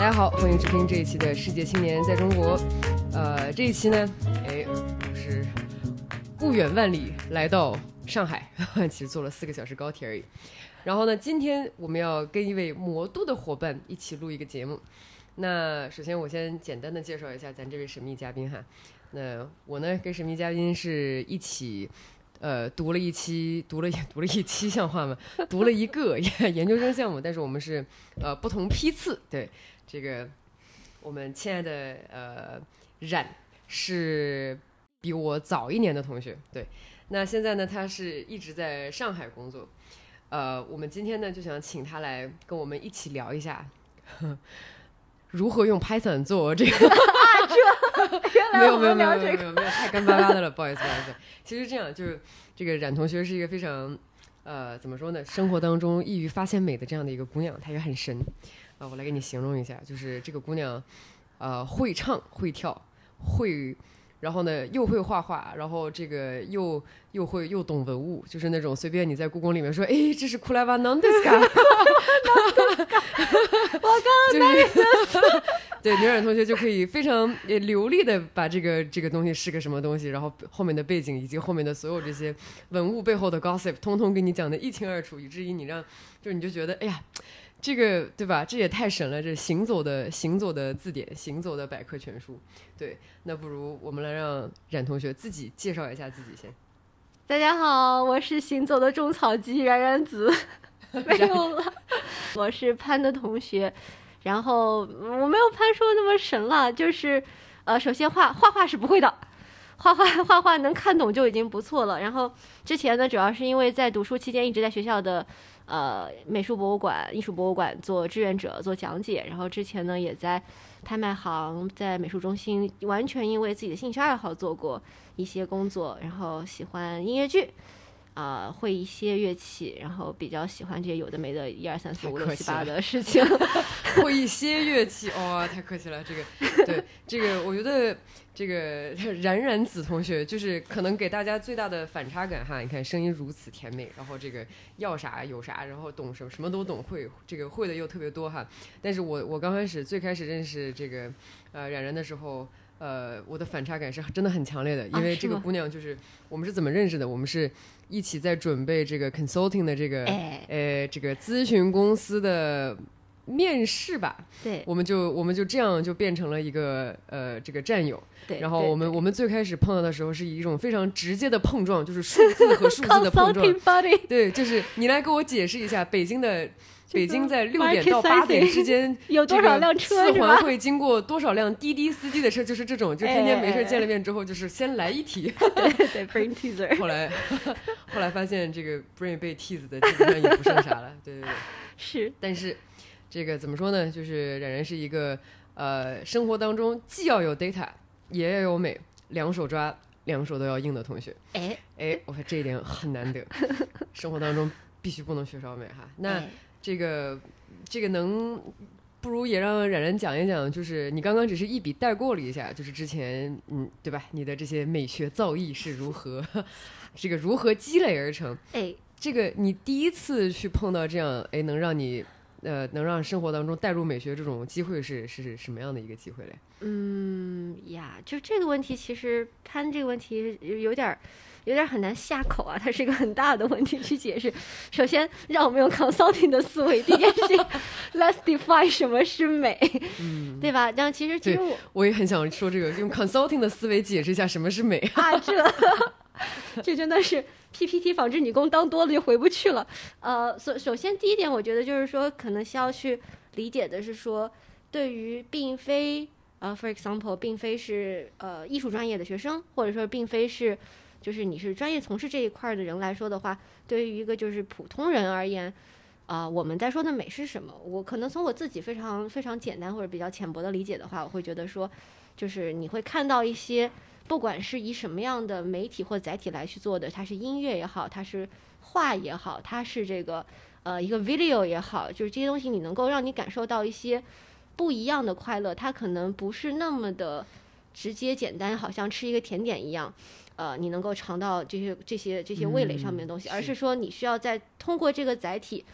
大家好，欢迎收听这一期的《世界青年在中国》。呃，这一期呢，哎，我是不远万里来到上海，其实坐了四个小时高铁而已。然后呢，今天我们要跟一位魔都的伙伴一起录一个节目。那首先我先简单的介绍一下咱这位神秘嘉宾哈。那我呢跟神秘嘉宾是一起。呃，读了一期，读了 读了一期，像话吗？读了一个研究生项目，但是我们是呃不同批次。对，这个我们亲爱的呃冉是比我早一年的同学。对，那现在呢，他是一直在上海工作。呃，我们今天呢就想请他来跟我们一起聊一下如何用 Python 做这个。没有没有没有没有没有没有太干巴巴的了，不好意思不好意思。其实这样就是这个冉同学是一个非常呃怎么说呢，生活当中易于发现美的这样的一个姑娘，她也很神啊。我来给你形容一下，就是这个姑娘呃会唱会跳会。然后呢，又会画画，然后这个又又会又懂文物，就是那种随便你在故宫里面说，哎，这是库莱瓦南德斯卡，我刚刚 那个，对，牛冉同学就可以非常流利的把这个这个东西是个什么东西，然后后面的背景以及后面的所有这些文物背后的 gossip，通通给你讲的一清二楚，以至于你让，就你就觉得，哎呀。这个对吧？这也太神了！这行走的行走的字典，行走的百科全书。对，那不如我们来让冉同学自己介绍一下自己先。大家好，我是行走的种草机冉冉子。没有了，我是潘的同学。然后我没有潘说那么神了，就是呃，首先画画画是不会的，画画画画能看懂就已经不错了。然后之前呢，主要是因为在读书期间一直在学校的。呃，美术博物馆、艺术博物馆做志愿者、做讲解，然后之前呢也在拍卖行、在美术中心，完全因为自己的兴趣爱好做过一些工作，然后喜欢音乐剧。啊，会一些乐器，然后比较喜欢这些有的没的，一二三四五六七八的事情。会一些乐器，哇，太客气了。这个，对，这个我觉得这个冉冉子同学就是可能给大家最大的反差感哈。你看声音如此甜美，然后这个要啥有啥，然后懂什么什么都懂，会这个会的又特别多哈。但是我我刚开始最开始认识这个呃冉冉的时候。呃，我的反差感是真的很强烈的，因为这个姑娘就是我们是怎么认识的？我们是一起在准备这个 consulting 的这个呃这个咨询公司的面试吧。对，我们就我们就这样就变成了一个呃这个战友。对，然后我们我们最开始碰到的时候是以一种非常直接的碰撞，就是数字和数字的 碰撞。对，就是你来给我解释一下北京的。北京在 六点到八点之间 有多少辆车？四环会经过多少辆滴滴司机的车？就是这种，就天天没事见了面之后，就是先来一题。对对，brain teaser。后来后来发现这个 brain 被 tease 的基本上也不剩啥了。对对对，是。但是这个怎么说呢？就是冉冉是一个呃，生活当中既要有 data，也要有美，两手抓，两手都要硬的同学。哎哎，我看这一点很难得，生活当中必须不能缺少美哈。那。这个，这个能不如也让冉冉讲一讲，就是你刚刚只是一笔带过了一下，就是之前嗯，对吧？你的这些美学造诣是如何，这个如何积累而成？哎，这个你第一次去碰到这样，哎，能让你呃，能让生活当中带入美学这种机会是是什么样的一个机会嘞？嗯呀，就这个问题，其实潘这个问题有点。有点很难下口啊，它是一个很大的问题去解释。首先，让我们用 consulting 的思维，第一件事情，let's define 什么是美，嗯，对吧？然后其实其实我我也很想说这个，用 consulting 的思维解释一下什么是美啊，这 这真的是 PPT 仿制女工当多了就回不去了。呃，首首先第一点，我觉得就是说，可能需要去理解的是说，对于并非呃，for example，并非是呃艺术专业的学生，或者说并非是。就是你是专业从事这一块的人来说的话，对于一个就是普通人而言，啊，我们在说的美是什么？我可能从我自己非常非常简单或者比较浅薄的理解的话，我会觉得说，就是你会看到一些，不管是以什么样的媒体或载体来去做的，它是音乐也好，它是画也好，它是这个呃一个 video 也好，就是这些东西你能够让你感受到一些不一样的快乐，它可能不是那么的直接简单，好像吃一个甜点一样。呃，你能够尝到这些这些这些味蕾上面的东西，而是说你需要在通过这个载体，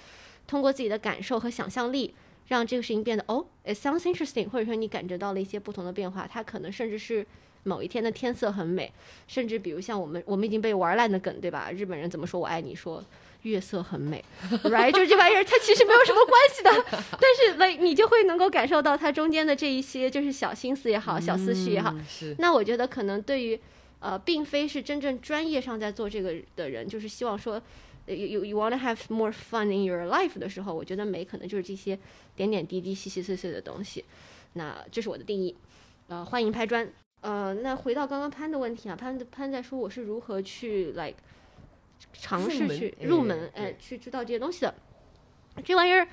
通过自己的感受和想象力，让这个事情变得哦，it sounds interesting，或者说你感觉到了一些不同的变化，它可能甚至是某一天的天色很美，甚至比如像我们我们已经被玩烂的梗，对吧？日本人怎么说我爱你说月色很美，right？就是这玩意儿，它其实没有什么关系的，但是 like 你就会能够感受到它中间的这一些就是小心思也好，小思绪也好。嗯是那我觉得可能对于呃，并非是真正专业上在做这个的人，就是希望说。you you you want to have more fun in your life 的时候，我觉得美可能就是这些点点滴滴、细细碎碎的东西。那这是我的定义。呃，欢迎拍砖。呃，那回到刚刚潘的问题啊，潘潘在说我是如何去 like 尝试去哎入门，对哎，去知道这些东西的。这玩意儿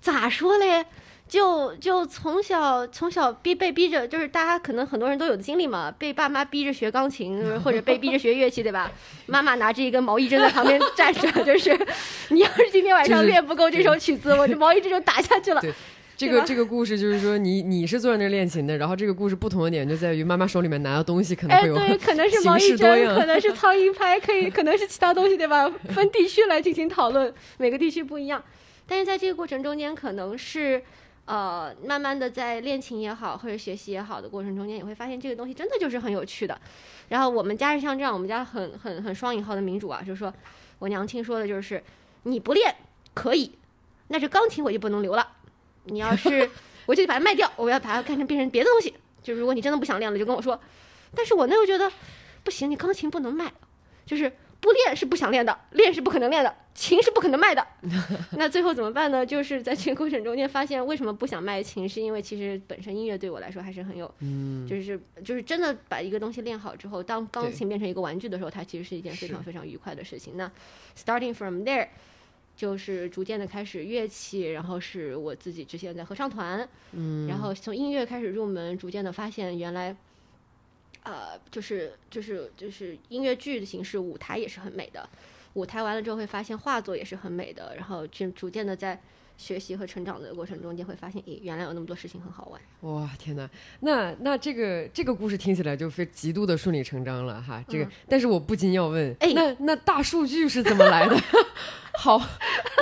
咋说嘞？就就从小从小逼被逼着，就是大家可能很多人都有的经历嘛，被爸妈逼着学钢琴，或者被逼着学乐器，对吧？妈妈拿着一根毛衣针在旁边 站着，就是 你要是今天晚上练不够这首曲子，我这毛衣针就打下去了。对这个这个故事就是说你你是坐在那儿练琴的，然后这个故事不同的点就在于妈妈手里面拿的东西可能哎，会有对，可能是毛形衣针，可能是苍蝇拍，可以，可能是其他东西，对吧？分地区来进行讨论，每个地区不一样。但是在这个过程中间，可能是呃，慢慢的在练琴也好，或者学习也好的过程中间，你会发现这个东西真的就是很有趣的。然后我们家是像这样，我们家很很很双引号的民主啊，就是说我娘亲说的就是，你不练可以，那这钢琴我就不能留了。你要是 我就得把它卖掉，我要把它看成变成别的东西。就如果你真的不想练了，就跟我说。但是我呢又觉得不行，你钢琴不能卖，就是不练是不想练的，练是不可能练的，琴是不可能卖的。那最后怎么办呢？就是在这个过程中间发现，为什么不想卖琴，是因为其实本身音乐对我来说还是很有，嗯就是就是真的把一个东西练好之后，当钢琴变成一个玩具的时候，它其实是一件非常非常愉快的事情。那 starting from there。就是逐渐的开始乐器，然后是我自己之前在合唱团，嗯，然后从音乐开始入门，逐渐的发现原来，呃，就是就是就是音乐剧的形式，舞台也是很美的。舞台完了之后，会发现画作也是很美的。然后就逐渐的在学习和成长的过程中间，会发现，咦，原来有那么多事情很好玩。哇天哪，那那这个这个故事听起来就非极度的顺理成章了哈。这个，但是我不禁要问，那那大数据是怎么来的？好，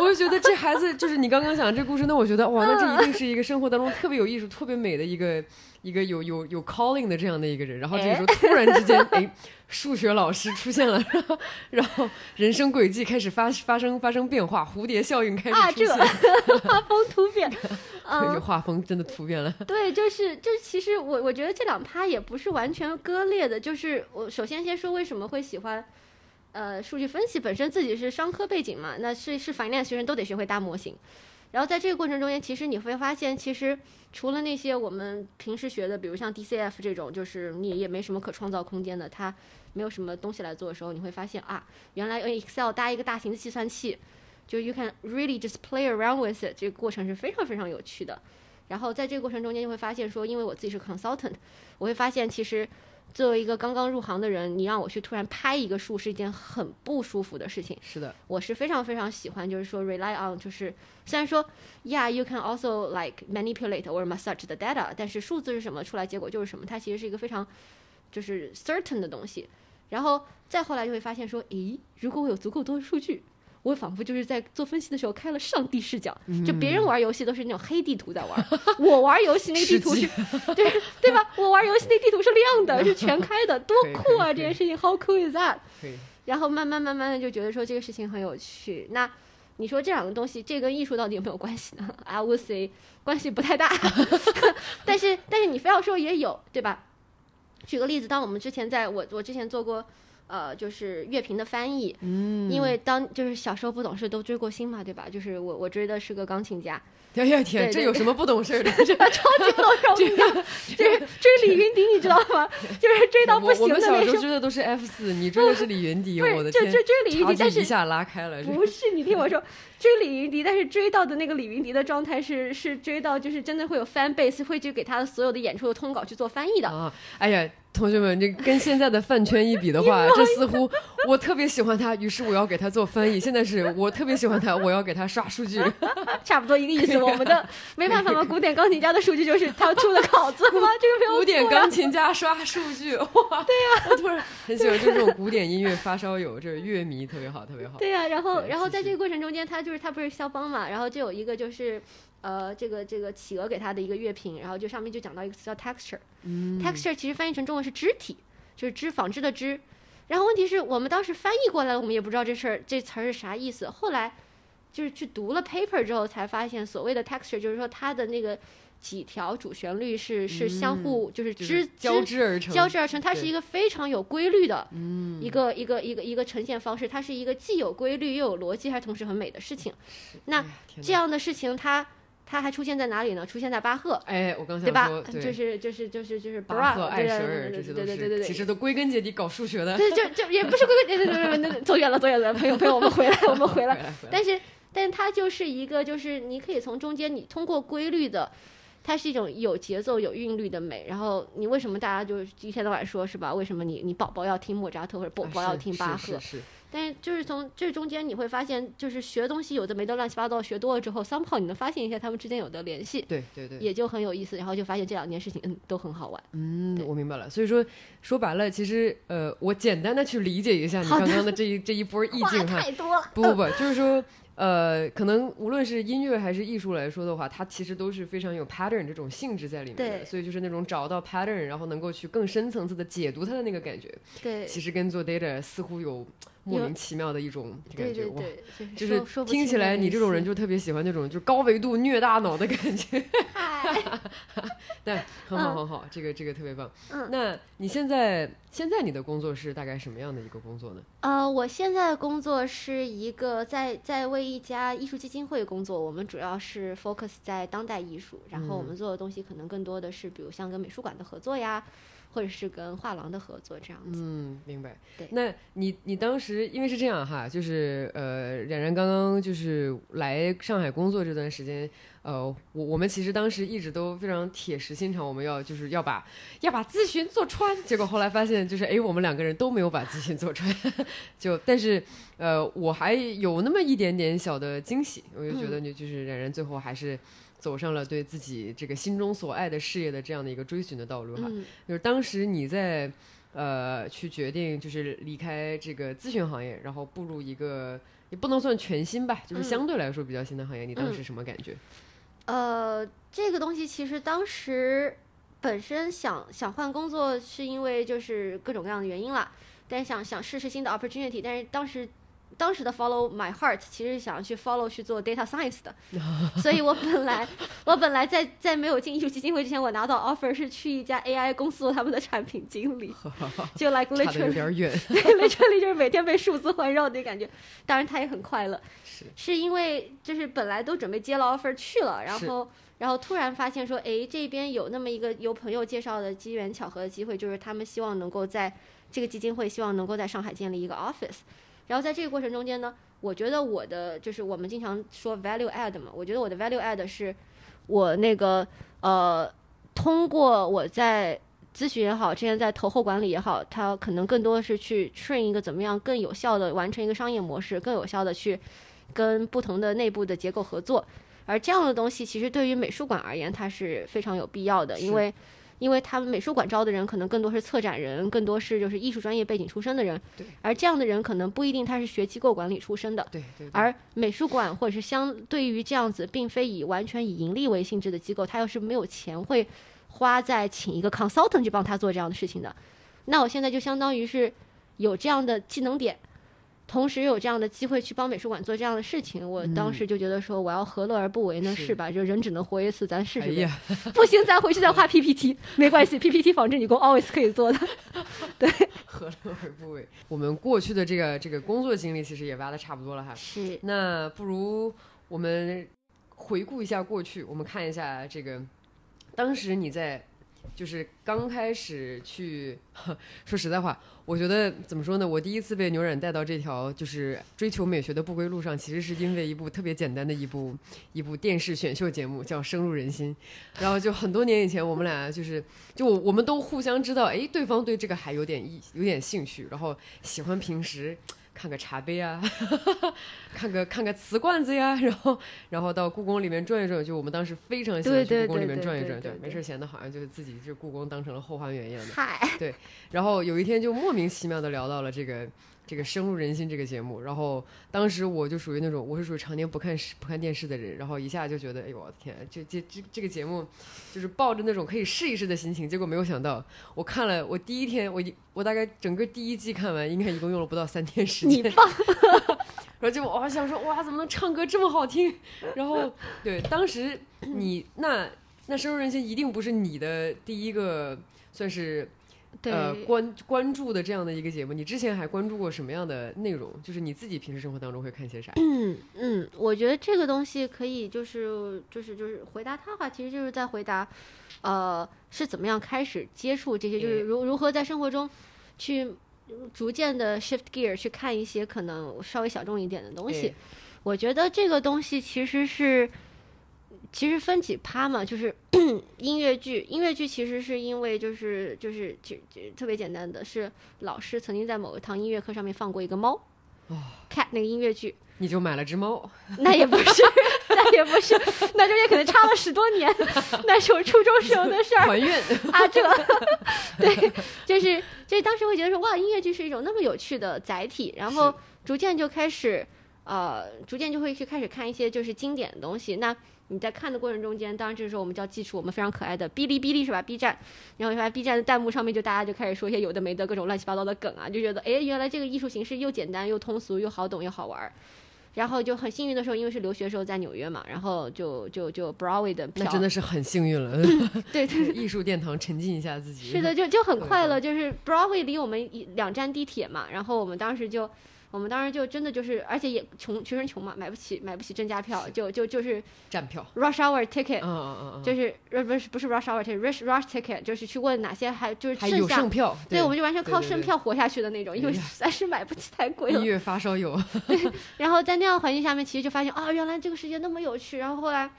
我就觉得这孩子就是你刚刚讲这故事，那我觉得哇，那这一定是一个生活当中特别有艺术、特别美的一个一个有有有 calling 的这样的一个人。然后这个时候突然之间，哎，数学老师出现了，然 后然后人生轨迹开始发发生发生变化，蝴蝶效应开啊，这始出现，画风突变，这嗯，画风真的突变了。对，就是就是，其实我我觉得这两趴也不是完全割裂的，就是我首先先说为什么会喜欢。呃，数据分析本身自己是商科背景嘛，那是是 finance 学生都得学会搭模型。然后在这个过程中间，其实你会发现，其实除了那些我们平时学的，比如像 DCF 这种，就是你也没什么可创造空间的，它没有什么东西来做的时候，你会发现啊，原来用 Excel 搭一个大型的计算器，就 you can really just play around with it，这个过程是非常非常有趣的。然后在这个过程中间，就会发现说，因为我自己是 consultant，我会发现其实作为一个刚刚入行的人，你让我去突然拍一个数是一件很不舒服的事情。是的，我是非常非常喜欢，就是说 rely on，就是虽然说，yeah，you can also like manipulate or massage the data，但是数字是什么，出来结果就是什么，它其实是一个非常就是 certain 的东西。然后再后来就会发现说，咦，如果我有足够多的数据，我仿佛就是在做分析的时候开了上帝视角，就别人玩游戏都是那种黑地图在玩，我玩游戏那个地图是，对对吧？我玩游戏那地图是亮的，是全开的，多酷啊！这件事情 how cool is that？然后慢慢慢慢的就觉得说这个事情很有趣。那你说这两个东西，这跟艺术到底有没有关系呢？I would say 关系不太大，但是但是你非要说也有，对吧？举个例子，当我们之前在我我之前做过。呃，就是乐评的翻译，嗯，因为当就是小时候不懂事都追过星嘛，对吧？就是我我追的是个钢琴家，哎呀天，这有什么不懂事儿的？这超级不懂事，我跟你讲，就是追李云迪，你知道吗？就是追到不我我行的那种们小时候。追的都是 F 四，你追的是李云迪，我的天，就就追李云迪但是一下拉开了。不是，你听我说，追李云迪，但是追到的那个李云迪的状态是是追到就是真的会有 fan base 会去给他的所有的演出的通稿去做翻译的。啊，哎呀，同学们，这跟现在的饭圈一比的话，这似乎我特别喜欢他，于是我要给他做翻译。现在是我特别喜欢他，我要给他刷数据。差不多一个意思。我们的没办法嘛，古典钢琴家的数据就是他出的稿子吗？这个没有古典钢琴家刷数据，哇！对呀、我突然很喜欢，就这种古典音乐发烧友，这乐迷特别好，特别好。对呀、然后然后在这个过程中间，他就是他不是肖邦嘛，然后就有一个就是呃这个这个企鹅给他的一个乐评，然后就上面就讲到一个词叫 texture，texture、嗯其实翻译成中文是肢体，就是织纺织的织。然后问题是我们当时翻译过来，我们也不知道这事儿这词儿是啥意思。后来就是去读了 paper 之后，才发现所谓的 texture 就是说它的那个几条主旋律是是相互、就是织就是交织织而成，交织而成，它是一个非常有规律的嗯一个、一个一个一个呈现方式，它是一个既有规律又有逻辑，还同时很美的事情。那这样的事情它，它还出现在哪里呢？出现在巴赫，哎，我刚对吧想说，？对就是就是就是就是巴赫、舍尔，对这些都对对对对对，是其实都归根结底搞数学的。对，就就也不是归根，对对对对对对，走远了走远了，朋友朋友，我们回来我们 回来。回来，但是，但是它就是一个，就是你可以从中间，你通过规律的，它是一种有节奏、有韵律的美。然后，你为什么大家就是一天到晚说是吧？为什么你你宝宝要听莫扎特或者宝啊宝要听巴赫？是是但是就是从这中间你会发现，就是学东西有的没的乱七八糟，学多了之后，somehow 你能发现一下他们之间有的联系，对对对，也就很有意思。然后就发现这两件事情，嗯，都很好玩。嗯，我明白了。所以说说白了，其实呃，我简单的去理解一下你刚刚的这一这一波意话境哈。太多了，不不不，就是说，呃，可能无论是音乐还是艺术来说的话，它其实都是非常有 pattern 这种性质在里面的。所以就是那种找到 pattern，然后能够去更深层次的解读它的那个感觉，对其实跟做 data 似乎有莫名其妙的一种感觉。哇，对对对，就是听起来你这种人就特别喜欢那种就高维度虐大脑的感觉。嗨 但很好嗯很好，这个这个特别棒。嗯那你现在现在你的工作是大概什么样的一个工作呢？呃，我现在的工作是一个在在为一家艺术基金会工作，我们主要是 focus 在当代艺术，然后我们做的东西可能更多的是，比如像跟美术馆的合作呀，或者是跟画廊的合作这样子。嗯，明白。对那你你当时因为是这样哈，就是呃，冉冉刚刚就是来上海工作这段时间，呃，我我们其实当时一直都非常铁石心肠，我们要就是要把要把咨询做穿。结果后来发现，就是哎，我们两个人都没有把咨询做穿，就但是呃，我还有那么一点点小的惊喜，我就觉得你就是冉冉最后还是。走上了对自己这个心中所爱的事业的这样的一个追寻的道路哈，嗯就是当时你在呃去决定就是离开这个咨询行业，然后步入一个也不能算全新吧，就是嗯相对来说比较新的行业，你当时什么感觉？呃，这个东西其实当时本身想想换工作，是因为就是各种各样的原因啦，但是想想试试新的 opportunity，但是当时。当时的 follow my heart 其实是想去 follow 去做 data science 的，所以我本来我本来在在没有进艺术基金会之前，我拿到 offer 是去一家 AI 公司做他们的产品经理，就 like，literally 就是每天被数字环绕的感觉。当然他也很快乐，是是因为就是本来都准备接了 offer 去了，然后然后突然发现说，哎，这边有那么一个由朋友介绍的机缘巧合的机会，就是他们希望能够在这个基金会希望能够在上海建立一个 office。然后在这个过程中间呢，我觉得我的就是我们经常说 value add 嘛，我觉得我的 value add 是我那个呃，通过我在咨询也好，之前在投后管理也好，它可能更多的是去 train 一个怎么样更有效的完成一个商业模式，更有效的去跟不同的内部的结构合作。而这样的东西，其实对于美术馆而言，它是非常有必要的，因为因为他们美术馆招的人可能更多是策展人，更多是就是艺术专业背景出身的人对，而这样的人可能不一定他是学机构管理出身的。对对对，而美术馆或者是相对于这样子，并非以完全以盈利为性质的机构，他要是没有钱会花在请一个 consultant 去帮他做这样的事情的。那我现在就相当于是有这样的技能点，同时有这样的机会去帮美术馆做这样的事情，我当时就觉得说，我要何乐而不为呢？嗯是是吧？就人只能活一次，咱试试呗。不行，咱回去再画 PPT，没关系，PPT 仿制女工 always 可以做的。对 何乐而不为？我们过去的这个这个工作经历其实也挖的差不多了哈，是，那不如我们回顾一下过去，我们看一下这个当时你在就是刚开始去，说实在话，我觉得怎么说呢？我第一次被牛冉带到这条就是追求美学的不归路上，其实是因为一部特别简单的一部一部电视选秀节目，叫《深入人心》。然后就很多年以前，我们俩就是就我我们都互相知道，哎，对方对这个还有点意有点兴趣，然后喜欢平时。看个茶杯啊，看个看个瓷罐子呀，然后然后到故宫里面转一转，就我们当时非常喜欢故宫里对对面转一转，对对对没事闲的，好像就是自己就故宫当成了后花园一样的。嗨，然后有一天就莫名其妙的聊到了这个这个深入人心这个节目，然后当时我就属于那种我是属于常年不看不看电视的人，然后一下就觉得，哎呦我的天，这这这这个节目就是抱着那种可以试一试的心情，结果没有想到，我看了我第一天我一我大概整个第一季看完，应该一共用了不到三天时间，你棒，然后就我还想说哇怎么能唱歌这么好听，然后对当时你那那深入人心一定不是你的第一个算是。对，呃，关关注的这样的一个节目，你之前还关注过什么样的内容？就是你自己平时生活当中会看些啥？嗯嗯，我觉得这个东西可以，就是就是就是回答他的话，其实就是在回答，呃，是怎么样开始接触这些，就是如如何在生活中去逐渐的 shift gear 去看一些可能稍微小众一点的东西。我觉得这个东西其实是。其实分几趴嘛，就是 音乐剧。音乐剧其实是因为就是就是就就特别简单的是，老师曾经在某一堂音乐课上面放过一个猫，哦，cat 那个音乐剧，你就买了只猫？那也不是，那也不是，那中间可能差了十多年，那是我初中时候的事儿。怀孕啊，这对，就是就是当时会觉得说哇，音乐剧是一种那么有趣的载体，然后逐渐就开始呃，逐渐就会去开始看一些就是经典的东西。那你在看的过程中间，当然这个时候我们就要记住我们非常可爱的哔哩哔哩是吧？B 站，然后发现 B 站的弹幕上面就大家就开始说一些有的没的各种乱七八糟的梗啊，就觉得哎，原来这个艺术形式又简单又通俗又好懂又好玩儿。然后就很幸运的时候，因为是留学时候在纽约嘛，然后就就就 Broadway 的票，那真的是很幸运了。对对，艺术殿堂沉浸一下自己。是的，就就很 快乐。就是 Broadway 离我们一两站地铁嘛，然后我们当时就。我们当时就真的就是，而且也穷，学生穷嘛，买不起买不起正价票，就就就是站票，rush hour ticket，嗯嗯嗯，就是不是不是 rush hour ticket，rush rush ticket，就是去问哪些还就是还有剩票，对，我们就完全靠剩票活下去的那种，因为实在是买不起太 贵了。音乐发烧友，对，然后在那样环境下面，其实就发现啊，原来这个世界那么有趣。然后后来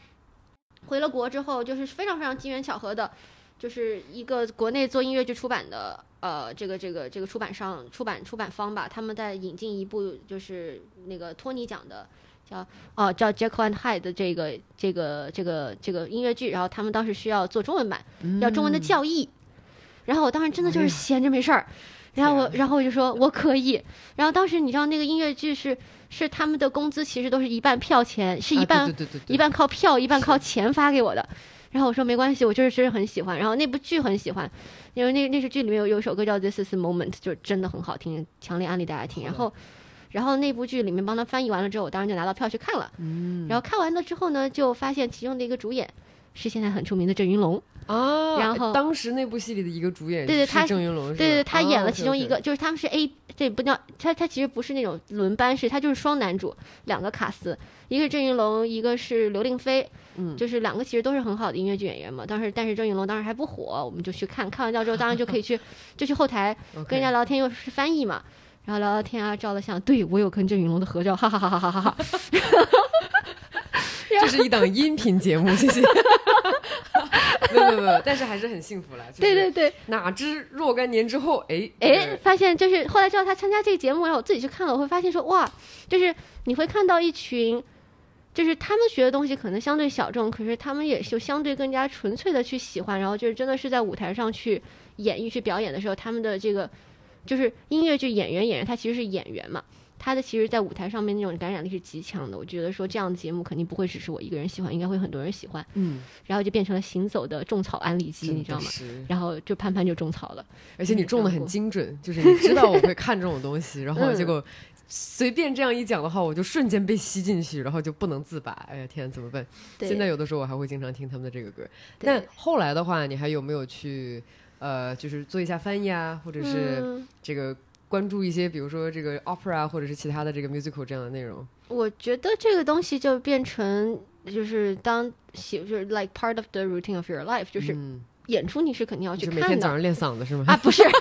回了国之后，就是非常非常机缘巧合的，就是一个国内做音乐剧出版的。呃，这个这个这个出版商、出版出版方吧，他们在引进一部就是那个托尼奖的，叫哦叫 Jekyll and Hyde 的这个这个这个这个音乐剧，然后他们当时需要做中文版，要中文的教义，然后我当时真的就是闲着没事儿，然后我然后我就说我可以，然后当时你知道那个音乐剧是是他们的工资其实都是一半票钱，是一半一半靠票，一半靠钱发给我的。然后我说没关系，我就是其实很喜欢。然后那部剧很喜欢，因为那那是剧里面有有一首歌叫《This Is Moment》，就真的很好听，强烈安利大家听。然后，然后那部剧里面帮他翻译完了之后，我当然就拿到票去看了。嗯。然后看完了之后呢，就发现其中的一个主演是现在很出名的郑云龙。啊。然后当时那部戏里的一个主演，对对，他郑云龙，对对，他演了其中一个，就是他们是 A，这不叫他他其实不是那种轮班式，他就是双男主，两个卡司，一个是郑云龙，一个是刘令飞。嗯，就是两个其实都是很好的音乐剧演员嘛。当时，但是郑云龙当时还不火，我们就去看看完掉之后，当然就可以去，就去后台跟人家聊天，又是翻译嘛。然后聊聊天啊，照了相，对我有跟郑云龙的合照，哈哈哈哈哈哈哈。这是一档音频节目，谢谢。没有没有，但是还是很幸福了。对对对，哪知若干年之后，哎哎，发现就是后来知道他参加这个节目，然后我自己去看了，我会发现说哇，就是你会看到一群。就是他们学的东西可能相对小众，可是他们也就相对更加纯粹的去喜欢，然后就是真的是在舞台上去演绎、去表演的时候，他们的这个就是音乐剧演员演员，他其实是演员嘛，他的其实在舞台上面那种感染力是极强的。我觉得说这样的节目肯定不会只是我一个人喜欢，应该会很多人喜欢。嗯，然后就变成了行走的种草安利机，你知道吗？然后就潘潘就种草了，而且你种的很精准，就是你知道我会看这种东西，然后结果。随便这样一讲的话，我就瞬间被吸进去，然后就不能自拔。哎呀天，怎么办？现在有的时候我还会经常听他们的这个歌。但后来的话，你还有没有去呃，就是做一下翻译啊，或者是这个关注一些，比如说这个 opera 或者是其他的这个 musical 这样的内容？我觉得这个东西就变成就是当喜就是 like part of the routine of your life，就是演出你是肯定要去看的。每天早上练嗓子是吗？啊，不是。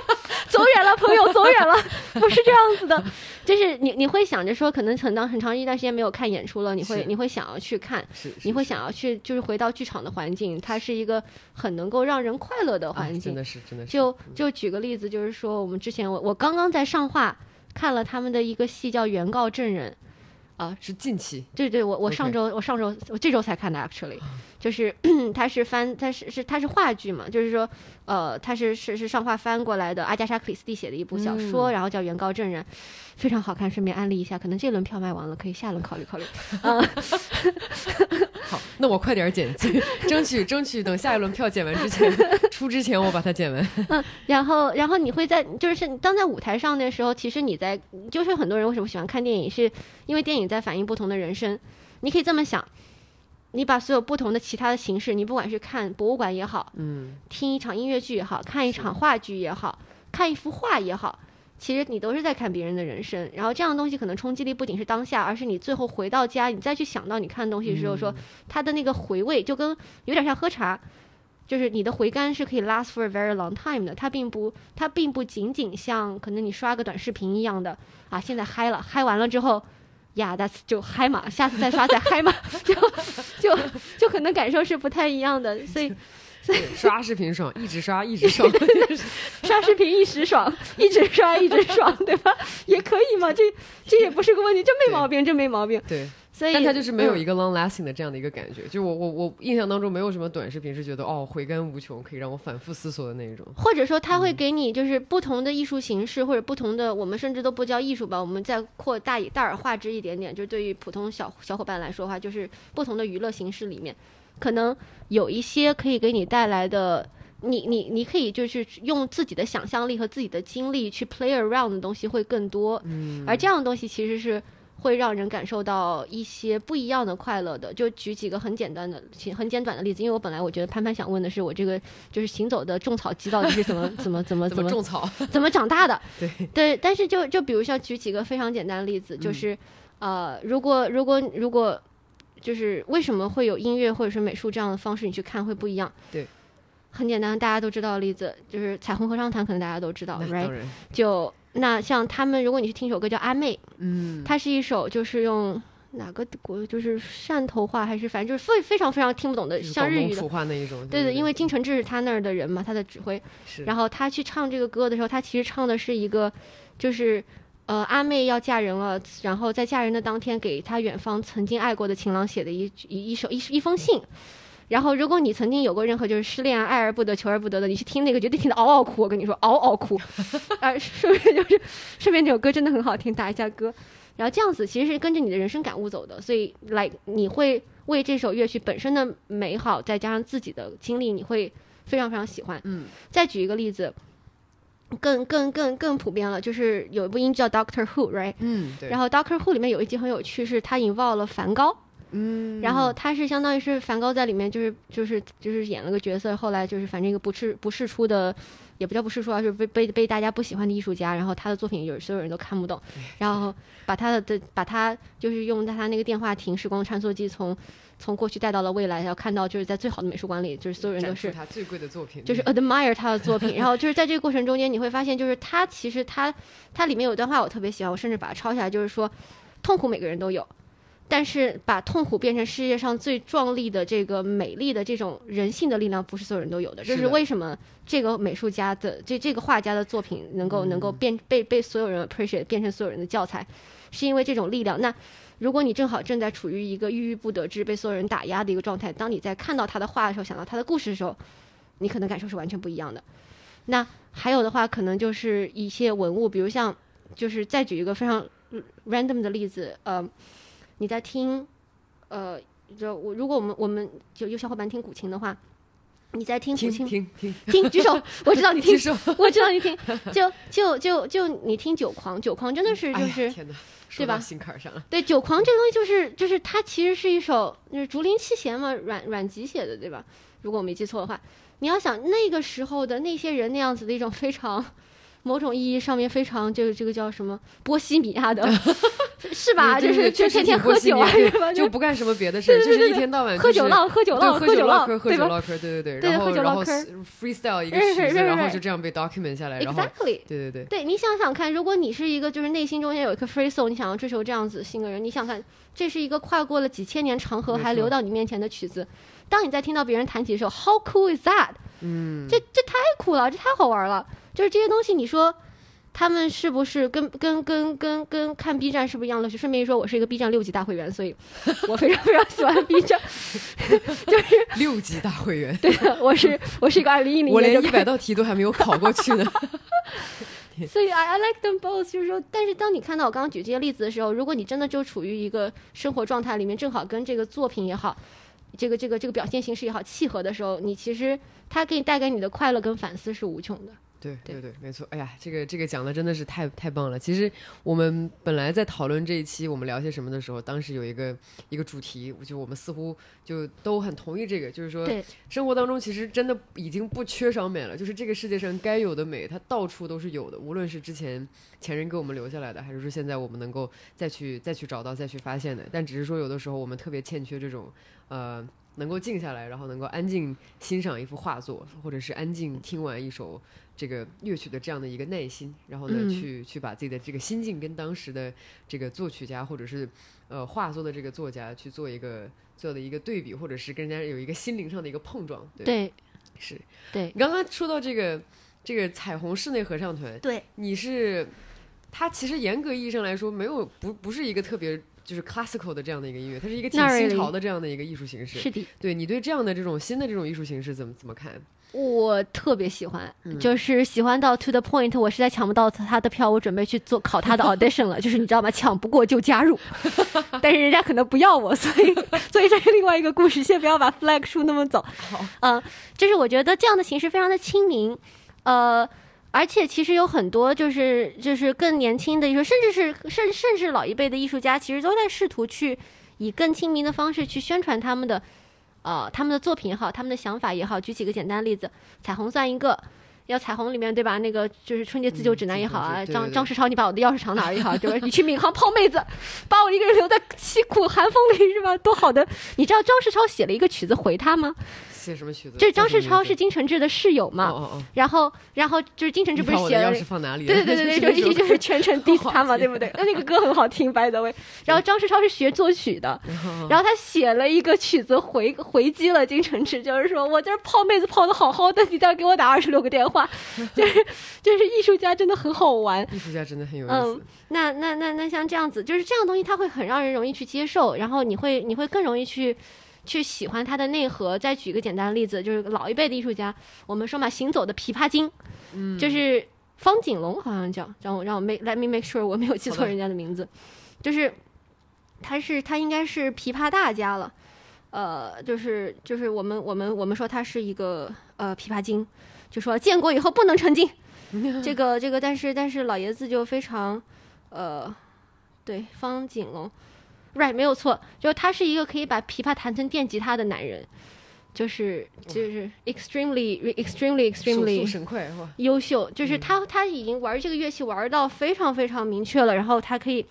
走远了，朋友，走远了，不是这样子的，就是你你会想着说，可能很长很长一段时间没有看演出了，你会你会想要去看，你会想要去就是回到剧场的环境，它是一个很能够让人快乐的环境，真的是真的是。就就举个例子，就是说我们之前我我刚刚在上画看了他们的一个戏叫《原告证人》，啊，是近期，对对，我我上周我上周我这周才看的，actually，就是 它是翻它是是它是话剧嘛，就是说呃它是是是上画翻过来的，阿加莎克里斯蒂写的一部小说，然后叫《原告证人》，非常好看，顺便安利一下，可能这轮票卖完了，可以下轮考虑考虑。嗯 好，那我快点剪辑，争取争取等下一轮票剪完之前，出之前我把它剪完。嗯然后，然后你会在，就是当在舞台上的时候，其实你在，就是很多人为什么喜欢看电影，是因为电影在反映不同的人生。你可以这么想，你把所有不同的其他的形式，你不管是看博物馆也好，嗯，听一场音乐剧也好，看一场话剧也好，看一幅画也好，其实你都是在看别人的人生。然后这样的东西可能冲击力不仅是当下，而是你最后回到家，你再去想到你看的东西的时候，说它的那个回味，就跟有点像喝茶。就是你的回甘是可以 last for a very long time 的，它并不，它并不仅仅像可能你刷个短视频一样的啊，现在嗨了，嗨完了之后，呀，that's 就嗨嘛，下次再刷再嗨嘛，就就就可能感受是不太一样的，所以对刷视频爽，一直刷一直爽。刷视频一时爽，一直刷一直爽，对吧？也可以嘛，这这也不是个问题，这没毛病，这没毛病。对，所以，但它就是没有嗯一个 long lasting 的这样的一个感觉。就我我我印象当中没有什么短视频是觉得哦回甘无穷，可以让我反复思索的那一种。或者说，嗯它会给你就是不同的艺术形式，或者不同的，我们甚至都不叫艺术吧，我们再扩大大而化之一点点，就是对于普通小小伙伴来说的话，就是不同的娱乐形式里面，可能有一些可以给你带来的。你你你可以就是用自己的想象力和自己的经历去 play around 的东西会更多，嗯，而这样的东西其实是会让人感受到一些不一样的快乐的。就举几个很简单的、很简短的例子，因为我本来我觉得潘潘想问的是我这个就是行走的种草机到底是怎么 怎么怎么怎怎么么种草？怎么长大的？对对，但是就就比如像举几个非常简单的例子，嗯就是、呃，如果如果如果就是为什么会有音乐或者是美术这样的方式，你去看会不一样？对。很简单，大家都知道的例子就是彩虹合唱团，可能大家都知道，right？就那像他们，如果你去听一首歌叫《阿妹》，嗯，它是一首就是用哪个国就是汕头话还是反正就是非非常非常听不懂的就是像日语的。广东楚话那一种。对对，因为金承志是他那儿的人嘛，他的指挥。是，然后他去唱这个歌的时候，他其实唱的是一个，就是呃阿妹要嫁人了，然后在嫁人的当天给她远方曾经爱过的情郎写的一一一首一一封信。然后，如果你曾经有过任何就是失恋啊、爱而不得、求而不得的，你去听那个，绝对听得嗷嗷哭。我跟你说，嗷嗷哭。啊，顺便就是，顺便这首歌真的很好听，打一下歌。然后这样子其实是跟着你的人生感悟走的，所以来你会为这首乐曲本身的美好，再加上自己的经历，你会非常非常喜欢。嗯，再举一个例子，更更更更普遍了，就是有一部英剧叫《Doctor Who》，right？嗯，对，然后《Doctor Who》里面有一集很有趣，是它引爆了梵高。嗯，然后他是相当于是梵高在里面就是就是就是演了个角色，后来就是反正一个不世不世出的，也不叫不世出啊，就是被被被大家不喜欢的艺术家。然后他的作品有所有人都看不懂，然后把他的的把他就是用他那个电话亭时光穿梭机从从过去带到了未来，然后看到就是在最好的美术馆里，就是所有人都是他最贵的作品，就是 admire 他的作品，然后就是在这个过程中间，你会发现，就是他其实他他里面有一段话我特别喜欢，我甚至把它抄下来，就是说，痛苦每个人都有，但是把痛苦变成世界上最壮丽的这个美丽的这种人性的力量，不是所有人都有的。这是为什么这个美术家的这这个画家的作品能够能够变被被所有人 appreciate 变成所有人的教材，是因为这种力量。那如果你正好正在处于一个郁郁不得志、被所有人打压的一个状态，当你在看到他的画的时候，想到他的故事的时候，你可能感受是完全不一样的。那还有的话，可能就是一些文物，比如像，就是再举一个非常 random 的例子，呃，你在听，呃，就我如果我们我们就有小伙伴听古琴的话，你在听古琴，听听，听 举手，我知道你听 举，手，我知道你听，就就就就你听九狂，九狂真的是就是。天，对吧心坎上了，对，九狂这个东西就是就是它其实是一首就是竹林七贤嘛，阮阮籍写的，对吧？如果我没记错的话，你要想那个时候的那些人那样子的一种非常。某种意义上面非常这个这个叫什么波西米亚的，是吧？就是就天天喝酒啊？就不干什么别的事儿，就是一天到晚就是喝酒唠，喝酒，唠，喝酒唠，嗑，喝酒唠嗑，对对对，对然后然后喝酒唠嗑 freestyle 一个曲子，然后是就这样被 document 下来，exactly，。对对对，对你想想看，如果你是一个就是内心中间有一颗 free soul，你想要追求这样子性格人，你想看，这是一个跨过了几千年长河还流到你面前的曲子。当你在听到别人弹起的时候，How cool is that？嗯，这这太酷了，这太好玩了。就是这些东西，你说他们是不是跟跟跟跟跟看 B 站是不是一样的？顺便一说，我是一个 B 站六级大会员，所以我非常非常喜欢 B 站，就是六级大会员。对的，我是我是一个二零一零我连一百道题都还没有考过去呢。所以 I I like them both，就是说，但是当你看到我刚刚举这些例子的时候，如果你真的就处于一个生活状态里面，正好跟这个作品也好，这个这个这个表现形式也好契合的时候，你其实它给你带给你的快乐跟反思是无穷的。对对对，没错。哎呀，这个这个讲的真的是太太棒了。其实我们本来在讨论这一期我们聊些什么的时候，当时有一个一个主题，就我们似乎就都很同意这个，就是说生活当中其实真的已经不缺少美了，就是这个世界上该有的美，它到处都是有的。无论是之前前人给我们留下来的，还是说现在我们能够再去再去找到、再去发现的，但只是说有的时候我们特别欠缺这种呃。能够静下来，然后能够安静欣赏一幅画作，或者是安静听完一首这个乐曲的这样的一个耐心，然后呢，去去把自己的这个心境跟当时的这个作曲家或者是呃画作的这个作家去做一个做的一个对比，或者是跟人家有一个心灵上的一个碰撞。对，是。对，你刚刚说到这个这个彩虹室内合唱团，对，你是它其实严格意义上来说没有不不是一个特别。就是 classical 的这样的一个音乐，它是一个挺新潮的这样的一个艺术形式。是的，对你对这样的这种新的这种艺术形式怎么怎么看？我特别喜欢，就是喜欢到 to the point，我实在抢不到他的票，我准备去做考他的 audition 了。就是你知道吗？抢不过就加入，但是人家可能不要我，所以 所以这是另外一个故事，先不要把 flag 输那么早。好，嗯，就是我觉得这样的形式非常的亲民，呃。而且其实有很多就是就是更年轻的艺术，甚至是甚甚至老一辈的艺术家，其实都在试图去以更亲民的方式去宣传他们的，呃，他们的作品也好，他们的想法也好。举几个简单例子，彩虹算一个。要彩虹里面对吧？那个就是春节自救指南也好啊，张张世超你把我的钥匙藏哪儿也好，对吧？你去闵行泡妹子，把我一个人留在凄苦寒风里是吧？多好的！你知道张世超写了一个曲子回他吗？写什么曲子？就是张世超是金承志的室友嘛，然后然后就是金承志不是写了，对对对对对，就就是全程 diss 他嘛，对不对？那那个歌很好听，by the way。然后张世超是学作曲的，然后他写了一个曲子回回击了金承志，就是说我这泡妹子泡的好好的，你再给我打二十六个电话，就是就是艺术家真的很好玩，艺术家真的很有意思。嗯，那那那那像这样子，就是这样东西，它会很让人容易去接受，然后你会你会更容易去。去喜欢它的内核。再举一个简单的例子，就是老一辈的艺术家，我们说嘛，行走的琵琶精，嗯，就是方锦龙，好像叫，让我让我 make let me make sure 我没有记错人家的名字，就是他是他应该是琵琶大家了，呃，就是就是我们我们我们说他是一个呃琵琶精，就说建国以后不能成精，这个这个，但是但是老爷子就非常呃，对方锦龙。Right，没有错，就他是一个可以把琵琶弹成电吉他的男人，就是就是 extremely extremely extremely 优秀，就是他他已经玩这个乐器玩到非常非常明确了，然后他可以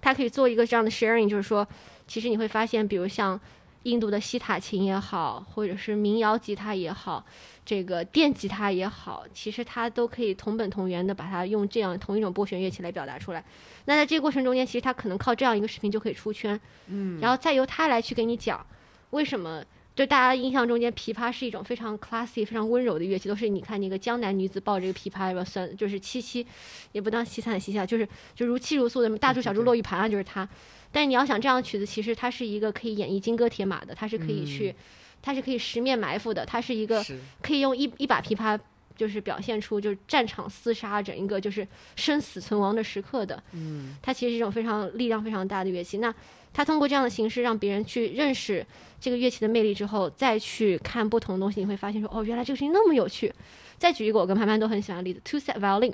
他可以做一个这样的 sharing，就是说，其实你会发现，比如像印度的西塔琴也好，或者是民谣吉他也好。这个电吉他也好，其实它都可以同本同源的把它用这样同一种拨弦乐器来表达出来。那在这个过程中间，其实他可能靠这样一个视频就可以出圈，嗯，然后再由他来去给你讲为什么，就大家印象中间琵琶是一种非常 classy、非常温柔的乐器，都是你看那个江南女子抱这个琵琶，要算就是凄凄，也不当凄惨兮兮，就是就如泣如诉的大珠小珠落玉盘啊，就是它。但是你要想这样的曲子，其实它是一个可以演绎金戈铁马的，它是可以去。它是可以十面埋伏的，它是一个可以用一一把琵琶，就是表现出就是战场厮杀，整一个就是生死存亡的时刻的。嗯，它其实是一种非常力量非常大的乐器。那它通过这样的形式让别人去认识这个乐器的魅力之后，再去看不同的东西，你会发现说，哦，原来这个事情那么有趣。再举一个我跟潘潘都很喜欢的例子，two set violin，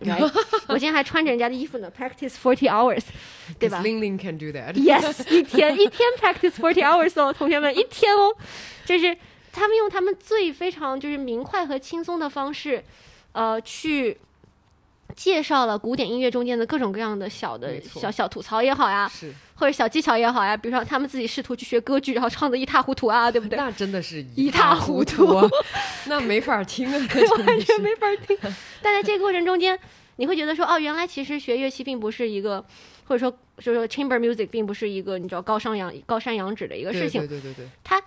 我今天还穿着人家的衣服呢，practice forty hours，对吧？Ling Ling can do that。Yes，一天一天 practice forty hours 哦，同学们一天哦，就是他们用他们最非常就是明快和轻松的方式，呃，去。介绍了古典音乐中间的各种各样的小的小小吐槽也好呀，是或者小技巧也好呀，比如说他们自己试图去学歌剧，然后唱的一塌糊涂啊，对不对？那真的是一塌糊涂，那没法听啊，完全没法听。但在这个过程中间，你会觉得说，哦，原来其实学乐器并不是一个，或者说就是说 chamber music 并不是一个你知道高山仰高山仰止的一个事情。对对对对，他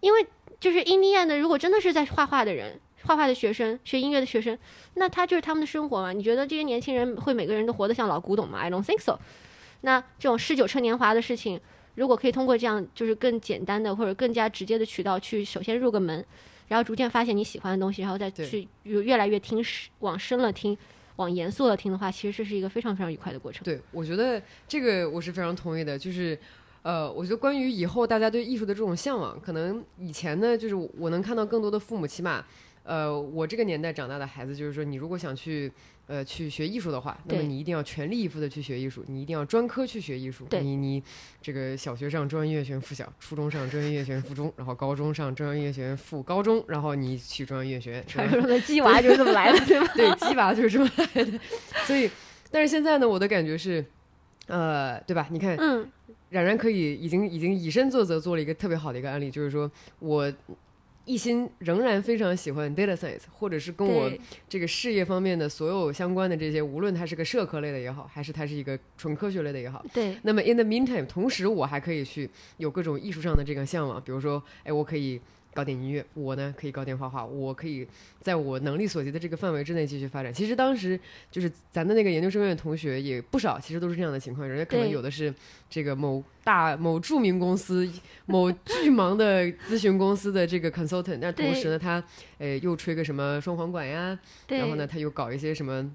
因为就是印第安的，如果真的是在画画的人。画画的学生、学音乐的学生，那他就是他们的生活嘛？你觉得这些年轻人会每个人都活得像老古董吗？I don't think so。那这种嗜酒趁年华的事情，如果可以通过这样就是更简单的或者更加直接的渠道去首先入个门，然后逐渐发现你喜欢的东西，然后再去越越来越听往深了听。往严肃了听的话，其实这是一个非常非常愉快的过程。对，我觉得这个我是非常同意的，就是。呃，我觉得关于以后大家对艺术的这种向往，可能以前呢，就是我能看到更多的父母，起码，呃，我这个年代长大的孩子，就是说，你如果想去，呃，去学艺术的话，那么你一定要全力以赴的去学艺术，你一定要专科去学艺术。对你你这个小学上中央音乐学院附小，初中上中央音乐学院附中，然后高中上中央音乐学院附高中，然后你去中央音乐学院。传说中的鸡娃就是这么来的，对吧？对，鸡娃就是这么来的。所以，但是现在呢，我的感觉是，呃，对吧？你看，嗯，冉冉可以已经已经以身作则，做了一个特别好的一个案例，就是说我一心仍然非常喜欢 data science，或者是跟我这个事业方面的所有相关的这些，无论它是个社科类的也好，还是它是一个纯科学类的也好。对那么 in the meantime，同时我还可以去有各种艺术上的这个向往，比如说，哎，我可以搞点音乐，我呢可以搞点画画，我可以在我能力所及的这个范围之内继续发展。其实当时就是咱的那个研究生院同学也不少，其实都是这样的情况，人家可能有的是这个某大某著名公司、某巨忙的咨询公司的这个 consultant，但同时呢，他呃又吹个什么双簧管呀，然后呢，他又搞一些什么。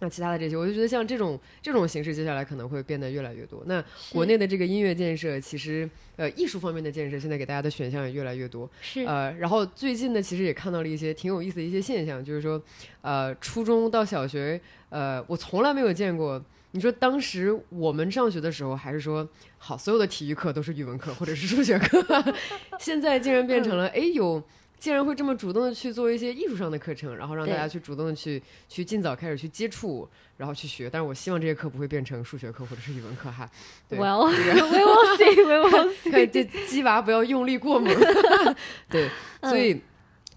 那其他的这些，我就觉得像这种这种形式，接下来可能会变得越来越多。那国内的这个音乐建设，其实呃艺术方面的建设，现在给大家的选项也越来越多。是呃，然后最近呢，其实也看到了一些挺有意思的一些现象，就是说，呃，初中到小学，呃，我从来没有见过。你说当时我们上学的时候，还是说好所有的体育课都是语文课或者是数学课，现在竟然变成了哎有。竟然会这么主动的去做一些艺术上的课程，然后让大家去主动的去去尽早开始去接触，然后去学。但是我希望这些课不会变成数学课或者是语文课哈。对 Well, we will see, we will see。对这鸡娃不要用力过猛。对，所以、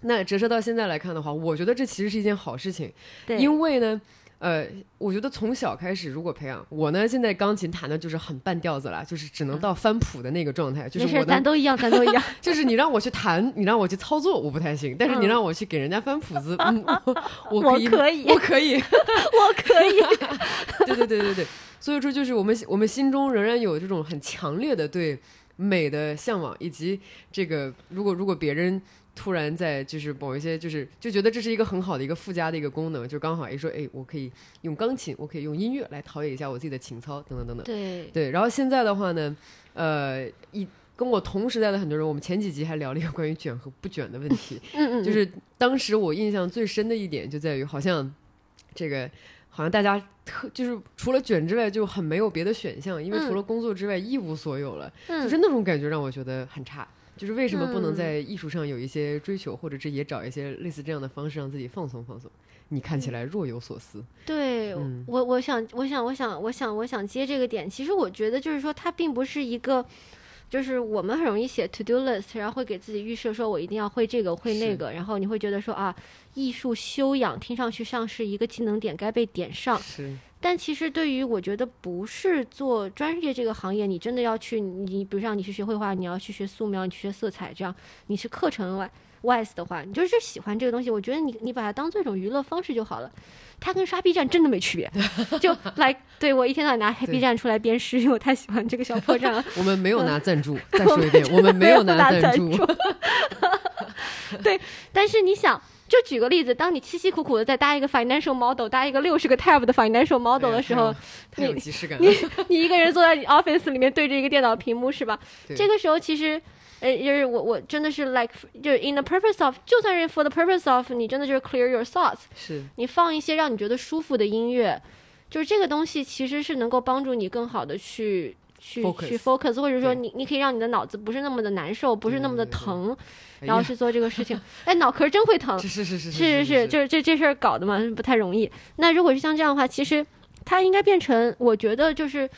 那折射到现在来看的话，我觉得这其实是一件好事情，因为呢。呃，我觉得从小开始，如果培养我呢，现在钢琴弹的就是很半调子了，就是只能到翻谱的那个状态。就是我呢咱，都一样，咱都一样。就是你让我去弹，你让我去操作，我不太行。但是你嗯让我去给人家翻谱子，嗯，我 可以我可以。我可以。对对对对对，所以说就是我们我们心中仍然有这种很强烈的对美的向往，以及这个如果如果别人突然在就是某一些就是就觉得这是一个很好的一个附加的一个功能，就刚好一说哎，我可以用钢琴，我可以用音乐来陶冶一下我自己的情操等等等等。对，对，然后现在的话呢，呃，一跟我同时代的很多人，我们前几集还聊了一个关于卷和不卷的问题，嗯嗯，就是当时我印象最深的一点就在于，好像这个好像大家特就是除了卷之外就很没有别的选项，因为除嗯了工作之外一无所有了，嗯。就是那种感觉让我觉得很差。就是为什么不能嗯。在艺术上有一些追求，或者是也找一些类似这样的方式让自己放松放松？你看起来若有所思，对、嗯。我，我想，我想，我想，我想，我想接这个点。其实我觉得，就是说，它并不是一个，就是我们很容易写 to do list，然后会给自己预设说我一定要会这个会那个，然后你会觉得说啊，艺术修养听上去像是一个技能点该被点上，是但其实对于我觉得不是做专业这个行业，你真的要去，你比如像你去学绘画，你要去学素描，你去学色彩，这样你是课程外 wise 的话，你就是喜欢这个东西，我觉得你你把它当做一种娱乐方式就好了。它跟刷 B 站真的没区别，就来对我一天到晚拿黑 B 站出来鞭尸，因为我太喜欢这个小破站了。我们没有拿赞助，再说一遍，我们没有拿赞赞助。对，但是你想，就举个例子，当你辛辛苦苦的在搭一个 financial model，搭一个六十个 tab 的 financial model 的时候，哎呀太有你即视感了。你一个人坐在你 office 里面对着一个电脑屏幕是吧？这个时候其实，呃，就是我我真的是 like 就是 in the purpose of，就算是 for the purpose of，你真的就是 clear your thoughts，是你放一些让你觉得舒服的音乐，就是这个东西其实是能够帮助你更好的去。去 Focus 去 focus，或者说你你可以让你的脑子不是那么的难受，不是那么的疼，然后去做这个事情。哎，脑壳真会疼，是是是是是是是，就是这这事儿搞的嘛，不太容易。那如果是像这样的话，其实它应该变成，我觉得就是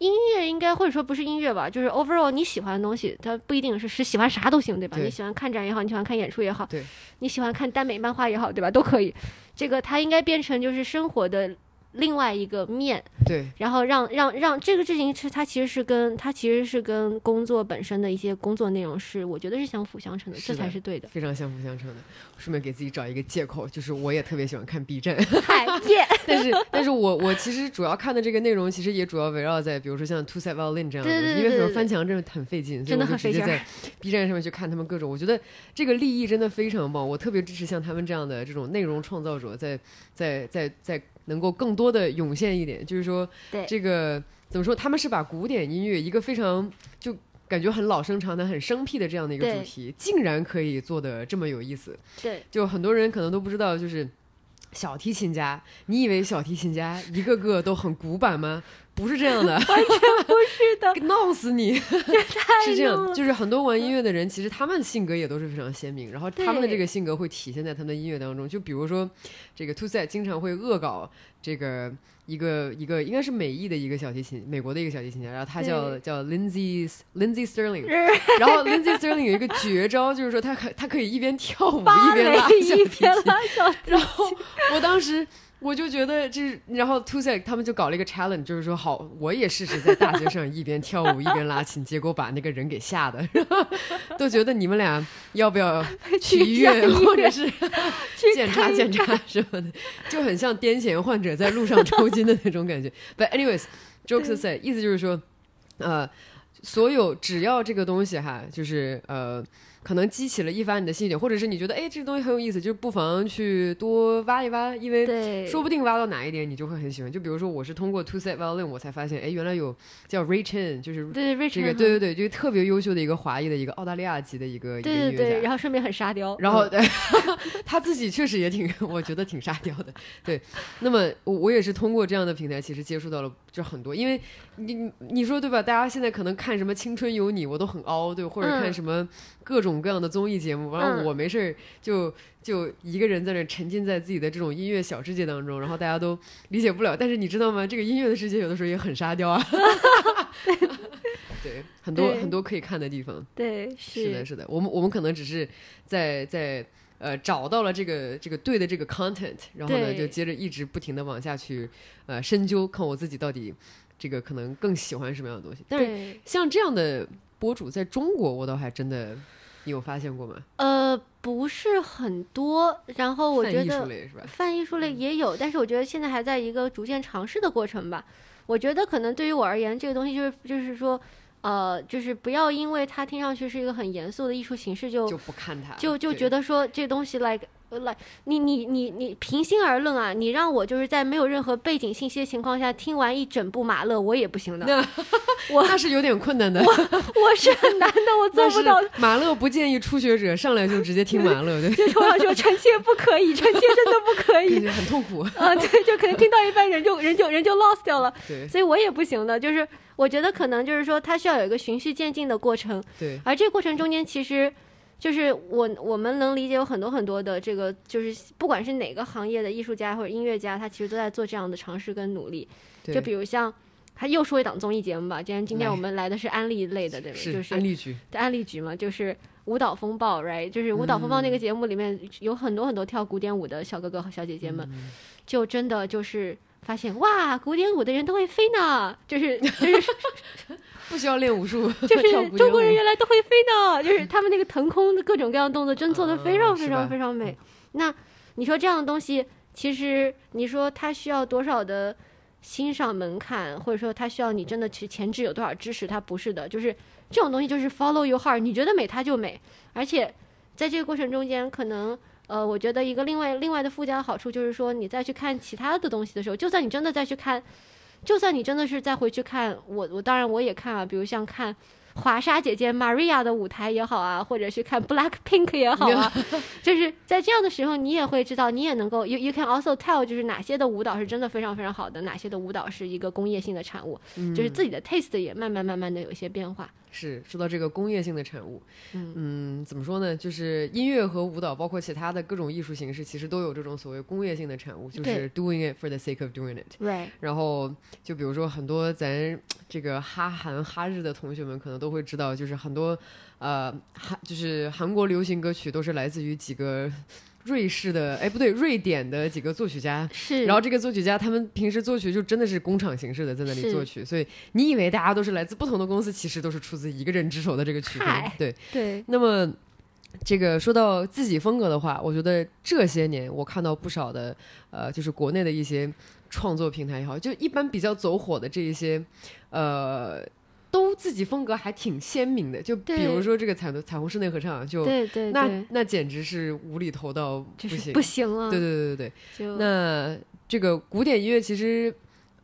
音乐应该或者说不是音乐吧，就是 overall 你喜欢的东西，它不一定是是喜欢啥都行，对吧？对你喜欢看展也好，你喜欢看演出也好，对，你喜欢看耽美漫画也好，对吧？都可以。这个它应该变成就是生活的另外一个面，对，然后让让让这个事情是它其实是跟它其实是跟工作本身的一些工作内容是，我觉得是相辅相成的，这才是对的。非常相辅相成的。顺便给自己找一个借口，就是我也特别喜欢看 B 站，嗨 耶，但是但是我我其实主要看的这个内容，其实也主要围绕在比如说像 Two Side Violin 这样的对对对因为很多对对翻墙真的很费劲，真的很费劲在 B 站上面去看他们各种，我觉得这个立意真的非常棒，我特别支持像他们这样的这种内容创造者在在在在能够更多的涌现一点，就是说对这个怎么说，他们是把古典音乐一个非常就。感觉很老生常谈、很生僻的这样的一个主题，竟然可以做的这么有意思，对就很多人可能都不知道，就是小提琴家，你以为小提琴家一个个都很古板吗？不是这样的，完全不是的，闹死你！太 是这样，就是很多玩音乐的人，其实他们性格也都是非常鲜明，然后他们的这个性格会体现在他们的音乐当中。就比如说，这个 Two Set 经常会恶搞这个一个一个应该是美裔的一个小提琴，美国的一个小提琴家，然后他叫叫 Lindsay Lindsay Sterling，然后 Lindsay Sterling 有一个绝招，就是说他可他可以一边跳舞一边拉小提琴，拉然后我当时我就觉得这是，然后 Two Sec 他们就搞了一个 challenge，就是说好，我也试试在大街上一边跳舞一边拉琴，结果把那个人给吓的，都觉得你们俩要不要去医院，或者是 去检查检查什么的，就很像癫痫患者在路上抽筋的那种感觉。But anyways，jokes aside，意思就是说，呃，所有只要这个东西哈，就是呃。可能激起了一番你的兴趣，或者是你觉得哎这个东西很有意思，就不妨去多挖一挖，因为，说不定挖到哪一点你就会很喜欢。就比如说我是通过 Two Set Violin 我才发现，哎原来有叫 Ray Chen，就是对对这个对对对，就特别优秀的一个华裔的一个澳大利亚籍的一个一个对对对，音乐家。然后顺便很沙雕，然后 他自己确实也挺，我觉得挺沙雕的。对，那么我我也是通过这样的平台，其实接触到了就很多，因为你你你说对吧？大家现在可能看什么《青春有你》，我都很凹，对，或者看嗯什么各种各样的综艺节目，然后嗯我没事儿就就一个人在那沉浸在自己的这种音乐小世界当中，然后大家都理解不了。但是你知道吗？这个音乐的世界有的时候也很沙雕啊。对，很多很多可以看的地方。对是的，是的，我们我们可能只是在在呃找到了这个这个对的这个 content，然后呢就接着一直不停的往下去呃深究，看我自己到底这个可能更喜欢什么样的东西。但是对，像这样的博主在中国，我倒还真的，你有发现过吗？呃，不是很多，然后我泛艺术觉得类是吧？泛艺术类也有，但是我觉得现在还在一个逐渐尝试的过程吧。我觉得可能对于我而言，这个东西就是就是说，呃，就是不要因为它听上去是一个很严肃的艺术形式就就不看它，就就觉得说这东西 like 呃 like 你你你你平心而论啊，你让我就是在没有任何背景信息的情况下听完一整部马勒，我也不行的。我 那是有点困难的。我我是很难的，我 做不到。马勒不建议初学者上来就直接听马勒，对，就冲上去说臣妾不可以，臣妾真的不可以。很痛苦。啊，对，就可能听到一半人就人就人就 lost 掉了，对所以我也不行的。就是我觉得可能就是说，它需要有一个循序渐进的过程，对，而这个过程中间其实。就是我我们能理解有很多很多的这个，就是不管是哪个行业的艺术家或者音乐家，他其实都在做这样的尝试跟努力。对就比如像，他又说一档综艺节目吧，既然今天我们来的是安利类的，对吧？是就是安利局，对安利局嘛，就是舞蹈风暴，right？就是舞蹈风暴那个节目里面有很多很多跳古典舞的小哥哥和小姐姐们，嗯就真的就是发现哇，古典舞的人都会飞呢，就是就是 不需要练武术，就是中国人原来都会飞呢，就是他们那个腾空的各种各样的动作，真做的非常非常非常美。那你说这样的东西，其实你说它需要多少的欣赏门槛，或者说它需要你真的去前置有多少知识？它不是的，就是这种东西就是 follow your heart，你觉得美它就美，而且在这个过程中间，可能呃，我觉得一个另外另外的附加的好处就是说，你再去看其他的东西的时候，就算你真的再去看，就算你真的是再回去看，我我当然我也看啊，比如像看。华莎姐姐 Maria 的舞台也好啊，或者是看 Black Pink 也好啊，就是在这样的时候，你也会知道，你也能够 you you can also tell，就是哪些的舞蹈是真的非常非常好的，哪些的舞蹈是一个工业性的产物，就是自己的 taste 也慢慢慢慢的有一些变化。是说到这个工业性的产物，嗯怎么说呢？就是音乐和舞蹈，包括其他的各种艺术形式，其实都有这种所谓工业性的产物，就是 doing it for the sake of doing it。Right，然后就比如说很多咱这个哈韩哈日的同学们可能都会知道，就是很多呃韩就是韩国流行歌曲都是来自于几个瑞士的，哎不对，瑞典的几个作曲家。是，然后这个作曲家他们平时作曲就真的是工厂形式的在那里作曲，所以你以为大家都是来自不同的公司，其实都是出自一个人之手的这个曲风。对对。那么这个说到自己风格的话，我觉得这些年我看到不少的呃，就是国内的一些创作平台也好，就一般比较走火的这一些呃。都自己风格还挺鲜明的，就比如说这个彩彩虹室内合唱，就对对，那那简直是无厘头到不行不行了。对对对对对，那这个古典音乐其实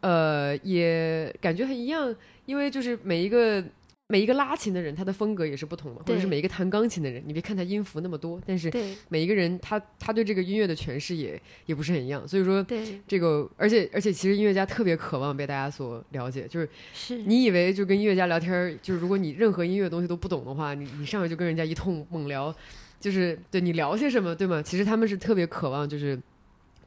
呃也感觉很一样，因为就是每一个。每一个拉琴的人，他的风格也是不同的，或者是每一个弹钢琴的人，你别看他音符那么多，但是每一个人他他对这个音乐的诠释也也不是很一样。所以说，这个而且而且，其实音乐家特别渴望被大家所了解，就是是你以为就跟音乐家聊天，就是如果你任何音乐东西都不懂的话，你你上来就跟人家一通猛聊，就是对你聊些什么，对吗？其实他们是特别渴望，就是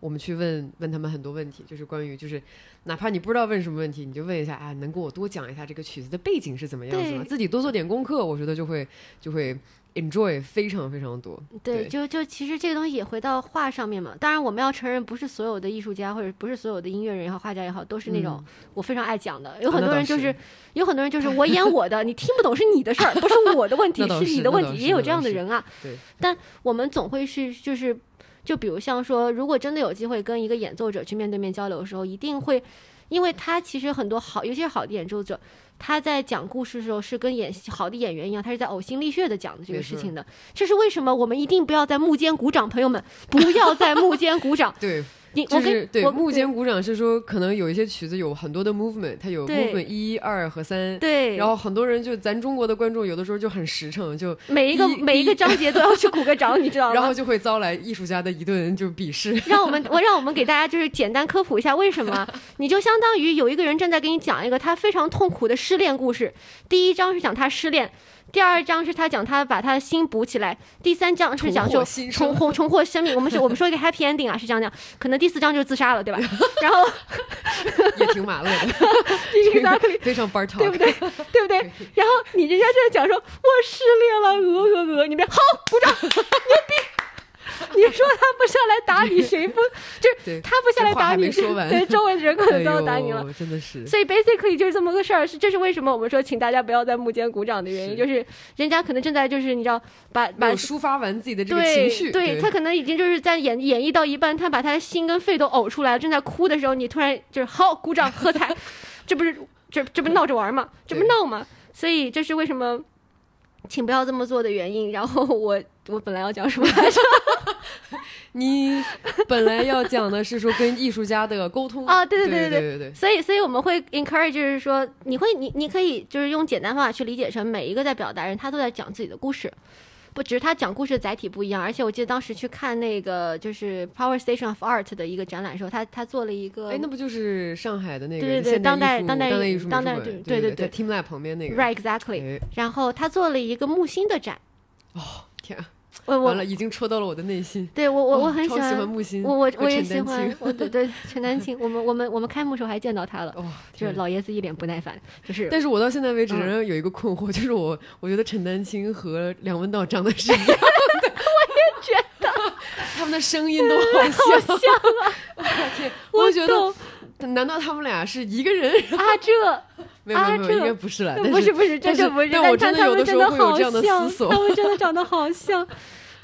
我们去问问他们很多问题，就是关于就是。哪怕你不知道问什么问题，你就问一下啊，能给我多讲一下这个曲子的背景是怎么样子吗？自己多做点功课，我觉得就会就会 enjoy 非常非常多。对，就就其实这个东西也回到画上面嘛。当然，我们要承认，不是所有的艺术家或者不是所有的音乐人也好，画家也好，都是那种我非常爱讲的。有很多人就是，有很多人就是我演我的，你听不懂是你的事儿，不是我的问题，是你的问题。也有这样的人啊。对。但我们总会是就是。就比如像说，如果真的有机会跟一个演奏者去面对面交流的时候，一定会，因为他其实很多好，尤其是好的演奏者，他在讲故事的时候是跟演好的演员一样，他是在呕心沥血的讲的这个事情的。这是为什么？我们一定不要在幕间鼓掌，朋友们，不要在幕间鼓掌。对。就是对目间鼓掌是说，可能有一些曲子有很多的 movement，它有 movement 一、二和三。对。然后很多人就咱中国的观众有的时候就很实诚，就每一个每一个章节都要去鼓个掌，你知道吗？然后就会遭来艺术家的一顿就鄙视。让我们我让我们给大家就是简单科普一下为什么？你就相当于有一个人正在给你讲一个他非常痛苦的失恋故事，第一章是讲他失恋。第二章是他讲他把他的心补起来，第三章是讲就重获重获生命。我们是我们说一个 happy ending 啊，是这样讲。可能第四章就是自杀了，对吧？然后 也挺马乐的，非常 bar talk，对不对？对不对？然后你人家就在讲说，我失恋了，鹅鹅鹅，你们好鼓掌，牛逼。你说他不下来打你，谁不？就是他不下来打你，对周围的人可能都要打你了。真的是。所以 basically 就是这么个事儿，是这是为什么我们说请大家不要在幕间鼓掌的原因，就是人家可能正在就是你知道把把抒发完自己的这个情绪，对他可能已经就是在演演绎到一半，他把他的心跟肺都呕出来了，正在哭的时候，你突然就是好鼓掌喝彩，这不是这这不闹着玩吗？这不闹吗？所以这是为什么，请不要这么做的原因。然后我我本来要讲什么来着？你本来要讲的是说跟艺术家的沟通。啊，对对对对对。对，所以所以我们会 encourage，就是说你会你你可以就是用简单方法去理解成每一个在表达人他都在讲自己的故事，不只是他讲故事的载体不一样，而且我记得当时去看那个就是 Power Station of Art 的一个展览时候，他他做了一个，哎，那不就是上海的那个对对对当代当代艺术当代对对对对 Team Lab 旁边那个，Right exactly，然后他做了一个木星的展，哦天啊！我完了，已经戳到了我的内心。对我，我我很喜欢木心，我我我也喜欢。我对对 陈丹青，我们我们我们开幕时候还见到他了。哇，就是老爷子一脸不耐烦，就是。但是我到现在为止仍然有一个困惑，就是我我觉得陈丹青和梁文道长得是一样的。我也觉得，他们的声音都好像啊！我天，我觉得，难道他们俩是一个人啊？这没有没有，应该不是了。不是不是，这是不是。但我真的有的时候会有这样的思索，他们真的长得好像。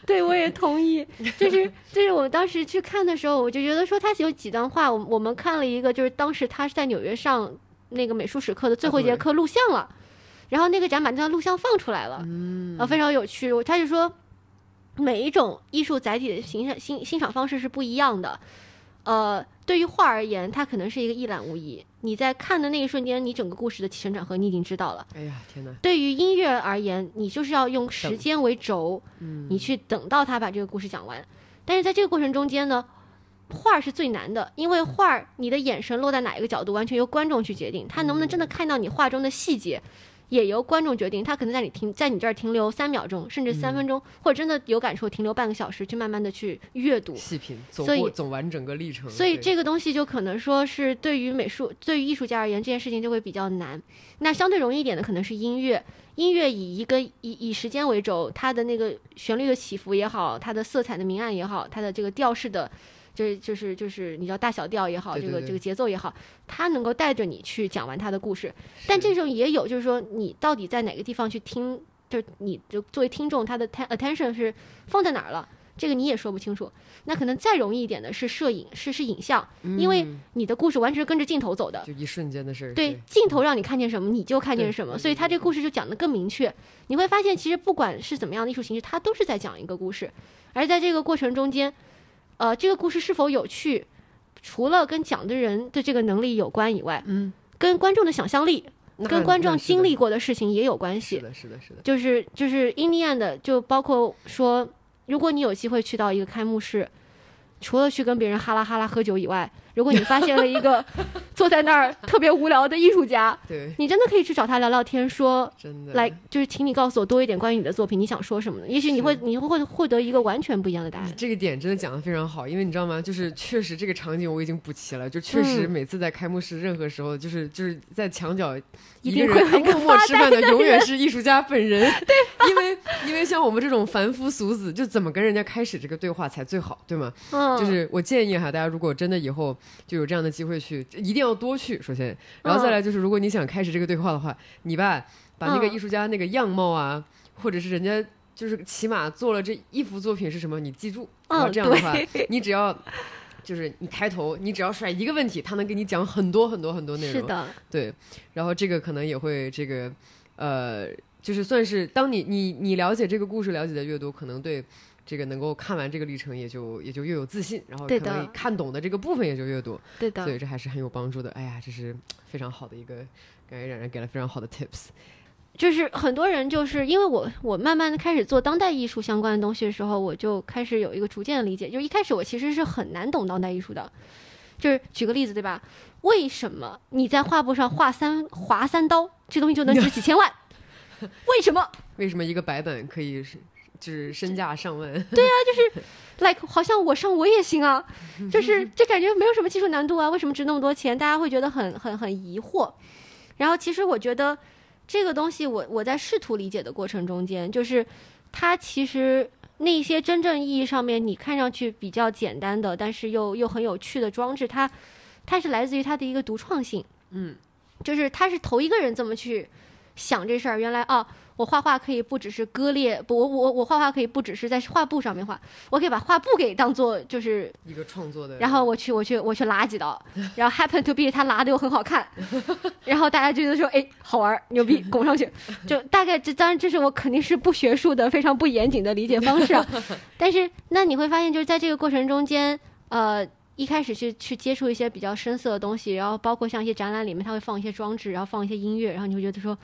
对，我也同意。就是 就是我当时去看的时候，我就觉得说他有几段话，我我们看了一个，就是当时他是在纽约上那个美术史课的最后一节课录像了，然后那个展把那段录像放出来了，嗯，啊，非常有趣。他就说，每一种艺术载体的欣赏欣欣赏方式是不一样的，呃。对于画而言，它可能是一个一览无遗。你在看的那一瞬间，你整个故事的起承转合你已经知道了。哎呀，天哪！对于音乐而言，你就是要用时间为轴，你去等到他把这个故事讲完。但是在这个过程中间呢，画是最难的，因为画你的眼神落在哪一个角度，完全由观众去决定。他能不能真的看到你画中的细节，也由观众决定，他可能在你停在你这儿停留三秒钟，甚至三分钟，或者真的有感触停留半个小时，去慢慢的去阅读。细品，走所以过走完整个历程。所以这个东西就可能说是对于美术、对于艺术家而言，这件事情就会比较难。那相对容易一点的可能是音乐，音乐以一个以以时间为轴，它的那个旋律的起伏也好，它的色彩的明暗也好，它的这个调式的。就是就是就是，你知道大小调也好，对对对这个这个节奏也好，它能够带着你去讲完它的故事。但是这种也有，就是说你到底在哪个地方去听，就是你就作为听众，他的 atten- attention 是放在哪儿了，这个你也说不清楚。那可能再容易一点的是摄影，是是影像，因为嗯你的故事完全是跟着镜头走的。就一瞬间的事儿。对，镜头让你看见什么，你就看见什么，所以他这个故事就讲得更明确。你会发现，其实不管是怎么样的艺术形式，它都是在讲一个故事，而在这个过程中间，呃，这个故事是否有趣，除了跟讲的人的这个能力有关以外，嗯，跟观众的想象力、跟观众经历过的事情也有关系。是的，是的，是的。就是就是 in the end，就包括说，如果你有机会去到一个开幕式，除了去跟别人哈拉哈拉喝酒以外，如果你发现了一个 坐在那儿特别无聊的艺术家，对，你真的可以去找他聊聊天，说真的来就是请你告诉我多一点关于你的作品，你想说什么呢？也许你会你会获得一个完全不一样的答案。这个点真的讲的非常好，因为你知道吗？就是确实这个场景我已经补齐了，就确实嗯每次在开幕式任何时候，就是就是在墙角一一个人默默吃饭的永远是艺术家本人。对，因为因为像我们这种凡夫俗子，就怎么跟人家开始这个对话才最好，对吗？嗯，就是我建议哈，大家如果真的以后就有这样的机会去，一定要多去。首先，然后再来就是，如果你想开始这个对话的话，你吧把那个嗯艺术家那个样貌啊，或者是人家就是起码做了这一幅作品是什么，你记住。然后嗯这样的话，你只要就是你开头，你只要甩一个问题，他能给你讲很多很多很多内容。是的，对，然后这个可能也会这个呃，就是算是当你你你了解这个故事了解的越多，可能对这个能够看完这个历程也就也就越有自信，然后可能看懂的这个部分也就越多，对的所。以这还是很有帮助的。哎呀，这是非常好的一个，感觉冉冉给了非常好的 tips。就是很多人就是因为我我慢慢的开始做当代艺术相关的东西的时候，我就开始有一个逐渐的理解。就一开始我其实是很难懂当代艺术的，就是举个例子对吧？为什么你在画布上画三划三刀，这东西就能值几千万？为什么为什么一个白本可以是就是身价上万？对啊，就是？like 好像我上我也行啊，就是这感觉没有什么技术难度啊，为什么值那么多钱？大家会觉得很很很疑惑。然后其实我觉得这个东西我，我在试图理解的过程中间，就是它其实那些真正意义上面你看上去比较简单的，但是又又很有趣的装置，它它是来自于它的一个独创性。嗯，就是他是头一个人这么去想这事儿。原来哦，我画画可以不只是割裂，不，我我我画画可以不只是在画布上面画，我可以把画布给当做就是一个创作的，然后我去我去我去拉几刀，然后 happen to be 他拉的又很好看，然后大家就觉得说哎好玩儿牛逼拱上去，就大概这当然这是我肯定是不学术的非常不严谨的理解方式啊，但是那你会发现就是在这个过程中间，呃。一开始去去接触一些比较深色的东西，然后包括像一些展览里面，它会放一些装置，然后放一些音乐，然后你会觉得说，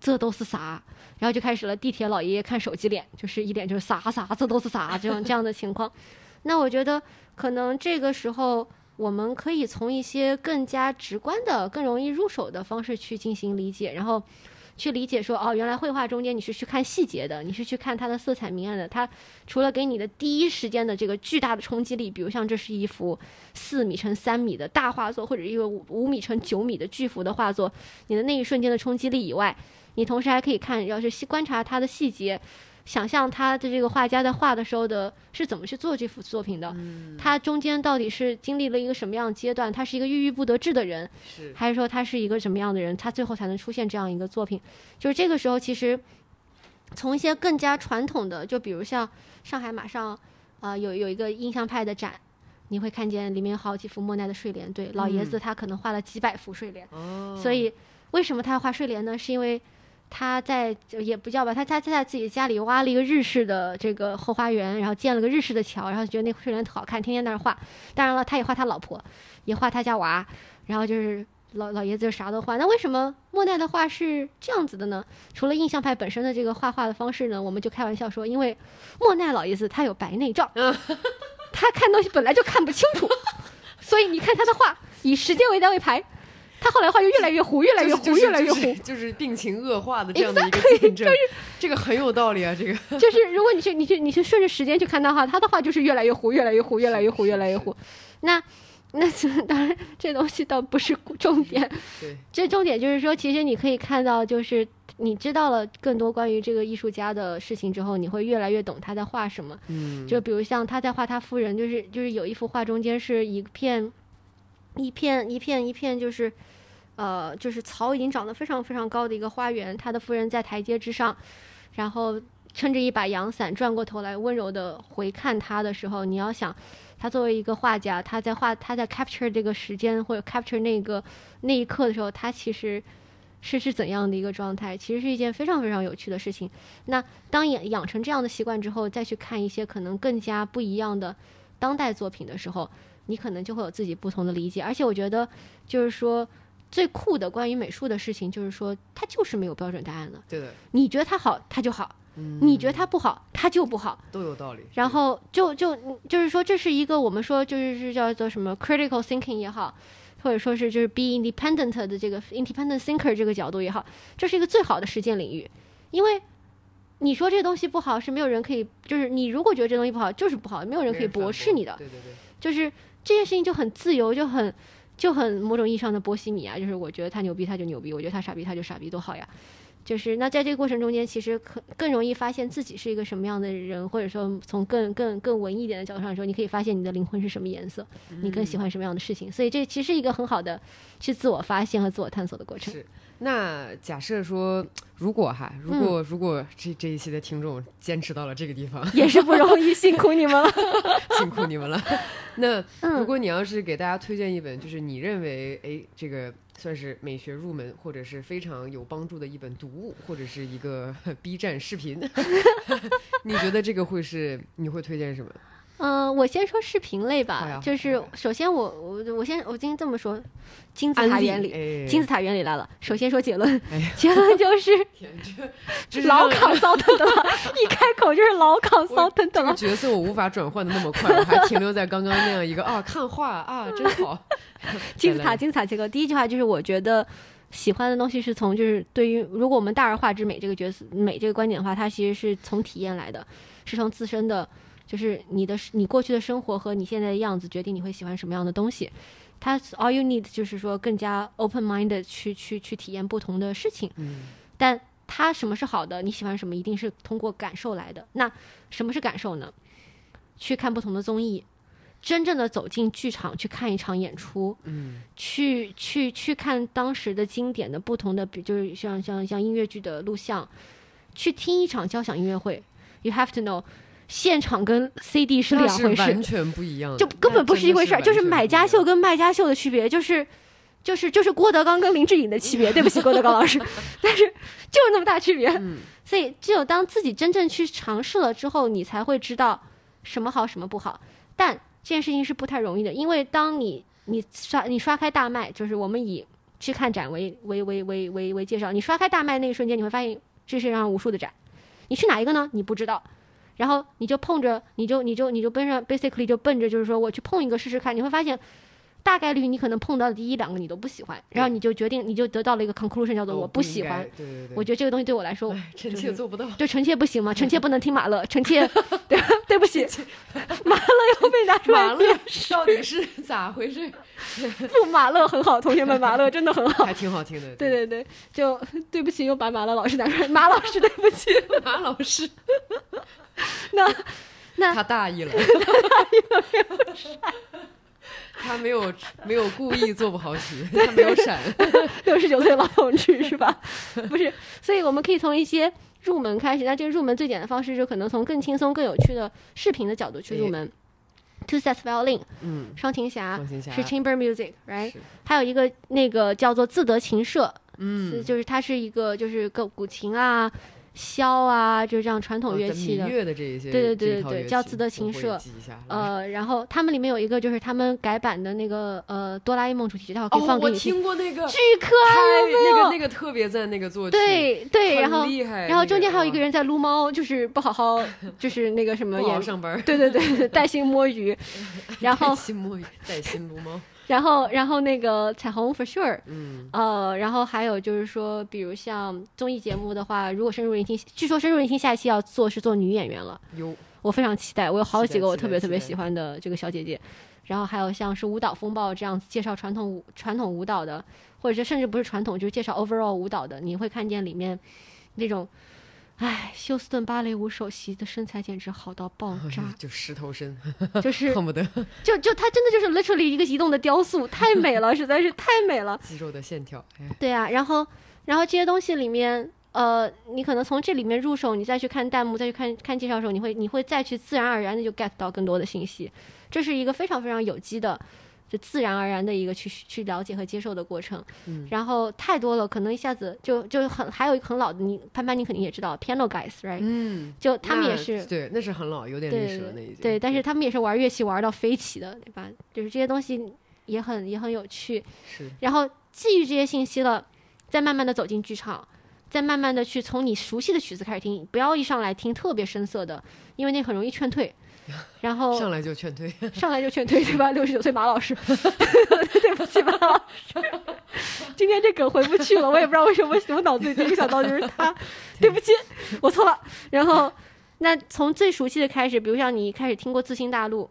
这都是啥？然后就开始了地铁老爷爷看手机脸，就是一脸就是啥啥，这都是啥这种这样的情况。那我觉得可能这个时候，我们可以从一些更加直观的、更容易入手的方式去进行理解，然后去理解说，哦，原来绘画中间你是去看细节的，你是去看它的色彩明暗的。它除了给你的第一时间的这个巨大的冲击力，比如像这是一幅四米乘三米的大画作，或者一个五五米乘九米的巨幅的画作，你的那一瞬间的冲击力以外，你同时还可以看，要是细观察他的细节。想象他的这个画家在画的时候的是怎么去做这幅作品的，他中间到底是经历了一个什么样的阶段？他是一个郁郁不得志的人，是还是说他是一个什么样的人？他最后才能出现这样一个作品？就是这个时候，其实从一些更加传统的，就比如像上海马上啊、呃有有一个印象派的展，你会看见里面有好几幅莫奈的睡莲。对，老爷子他可能画了几百幅睡莲。哦，所以为什么他要画睡莲呢？是因为他在也不叫吧，他他在自己家里挖了一个日式的这个后花园，然后建了个日式的桥，然后觉得那睡莲特好看，天天在那儿画。当然了，他也画他老婆，也画他家娃，然后就是。老老爷子就啥都画，那为什么莫奈的画是这样子的呢？除了印象派本身的这个画画的方式呢，我们就开玩笑说，因为莫奈老爷子他有白内障，他看东西本来就看不清楚，所以你看他的画以时间为单位排，他后来话就越来越糊，越来越糊，越来越糊，就是病情恶化的这样的一个见证。这个很有道理啊，这个就是如果你去你去你去顺着时间去看的话，他的话就是越来越糊，越来越糊，越来越糊，越来越糊。那那当然这东西倒不是重点，对，这重点就是说，其实你可以看到，就是你知道了更多关于这个艺术家的事情之后，你会越来越懂他在画什么。嗯，就比如像他在画他夫人，就是就是有一幅画中间是一片一片一片一片，就是呃就是草已经长得非常非常高的一个花园，他的夫人在台阶之上。然后撑着一把阳伞，转过头来温柔的回看他的时候，你要想，他作为一个画家，他在画，他在 capture 这个时间或者 capture 那个那一刻的时候，他其实是是怎样的一个状态？其实是一件非常非常有趣的事情。那当养养成这样的习惯之后，再去看一些可能更加不一样的当代作品的时候，你可能就会有自己不同的理解。而且我觉得，就是说。最酷的关于美术的事情，就是说它就是没有标准答案的。对的，你觉得它好，它就好；你觉得它不好，它就不好。都有道理。然后就就就是说，这是一个我们说就是是叫做什么 critical thinking 也好，或者说是就是 be independent 的这个 independent thinker 这个角度也好，这是一个最好的实践领域。因为你说这东西不好，是没有人可以，就是你如果觉得这东西不好，就是不好，没有人可以驳斥你的。对对对。就是这件事情就很自由，就很。就很某种意义上的波西米亚，就是我觉得他牛逼他就牛逼，我觉得他傻逼他就傻逼，多好呀！就是那在这个过程中间，其实可更容易发现自己是一个什么样的人，或者说从更更更文艺一点的角度上说，你可以发现你的灵魂是什么颜色，你更喜欢什么样的事情。所以这其实一个很好的去自我发现和自我探索的过程。是。那假设说，如果哈，如果如果这这一期的听众坚持到了这个地方，也是不容易，辛苦你们了，辛苦你们了。那如果你要是给大家推荐一本，就是你认为哎，这个算是美学入门或者是非常有帮助的一本读物，或者是一个 B 站视频，你觉得这个会是你会推荐什么？嗯，我先说视频类吧，就是首先我我我先我今天这么说，金字塔原理，金字塔原理来了。首先说结论，结论就是 老考骚腾的了，一开口就是老考骚腾的了。角色我无法转换的那么快，我还停留在刚刚那样一个啊，看画啊，真好。金字塔金字塔结构，第一句话就是我觉得喜欢的东西是从就是对于如果我们大而化之美这个角色美这个观点的话，它其实是从体验来的，是从自身的。就是你的你过去的生活和你现在的样子决定你会喜欢什么样的东西，它 all you need 就是说更加 open minded 去去去体验不同的事情。嗯，但它什么是好的？你喜欢什么？一定是通过感受来的。那什么是感受呢？去看不同的综艺，真正的走进剧场去看一场演出，嗯，去去去看当时的经典的不同的，比就是像像像音乐剧的录像，去听一场交响音乐会。You have to know。现场跟 CD 是两回事，完全不一样，就根本不是一回事儿，就是买家秀跟卖家秀的区别，就是就是就是郭德纲跟林志颖的区别。对不起，郭德纲老师，但是就是那么大区别。所以只有当自己真正去尝试了之后，你才会知道什么好什么不好。但这件事情是不太容易的，因为当你你刷你刷开大麦，就是我们以去看展为为为为为为介绍，你刷开大麦那一瞬间，你会发现这世界上无数的展，你去哪一个呢？你不知道。然后你就碰着，你就你就你就奔着，basically 就奔着，就是说我去碰一个试试看，你会发现，大概率你可能碰到的第一两个你都不喜欢，然后你就决定，你就得到了一个 conclusion，叫做我不喜欢。对对对。我觉得这个东西对我来说，臣妾做不到。就臣妾不行吗？臣妾不能听马勒，臣妾，对对不起，马勒又被拿出来。马勒到底是咋回事？不，马勒很好，同学们，马勒真的很好，还挺好听的。对对对，就对不起，又把马勒老师拿出来，马老师对不起，马老师。那。那他大意了，他大意了，没有闪，他没有没有故意做不好戏，他没有闪。六十九岁老同志是吧？不是，所以我们可以从一些入门开始。那这个入门最简单的方式就可能从更轻松、更有趣的视频的角度去入门。Two sets violin，嗯，双琴侠是 chamber music，right？还有一个那个叫做自得琴社，嗯，就是它是一个就是个古琴啊。箫啊，就是这样传统乐器的，对对对对对，叫自得琴社。呃，然后他们里面有一个，就是他们改版的那个呃哆啦 A 梦主题曲，待会儿可以放给你听。我听过那个，巨可爱，那个那个特别赞，那个作曲。对对，然后然后中间还有一个人在撸猫，就是不好好，就是那个什么，不好上班。对对对，带薪摸鱼，然后带薪摸鱼，带薪撸猫。然后然后那个彩虹 for sure，嗯，呃，然后还有就是说，比如像综艺节目的话，如果深入聆听，据说深入聆听下一期要做是做女演员了，有我非常期待，我有好几个我特别特别喜欢的这个小姐姐，然后还有像是舞蹈风暴这样子介绍传统舞传统舞蹈的，或者是甚至不是传统，就是介绍 overall 舞蹈的，你会看见里面那种，唉，休斯顿芭蕾舞首席的身材简直好到爆炸，就石头身，就是 恨不得 就就她真的就是 literally 一个移动的雕塑，太美了，实在是太美了。肌肉的线条，哎，对啊，然后然后这些东西里面，呃，你可能从这里面入手，你再去看弹幕，再去看看介绍的时候，你会你会再去自然而然的就 get 到更多的信息，这是一个非常非常有机的。就自然而然的一个去去了解和接受的过程，嗯然后太多了，可能一下子就就很还有一个很老的，你潘潘你肯定也知道 Piano Guys，right？、嗯，就他们也是对，那是很老，有点历对史了，那已经对，但是他们也是玩乐器玩到飞起的，对吧？就是这些东西也很也很有趣，是然后基于这些信息了，再慢慢的走进剧场，再慢慢的去从你熟悉的曲子开始听，不要一上来听特别深涩的，因为那很容易劝退。然后上来就劝退，上来就劝退，对吧？六十九岁马老师，对不起马老师，今天这梗回不去了，我也不知道为什么，我脑子里第一个想到就是他，对不起，我错了。然后，那从最熟悉的开始，比如像你一开始听过《自信大陆》。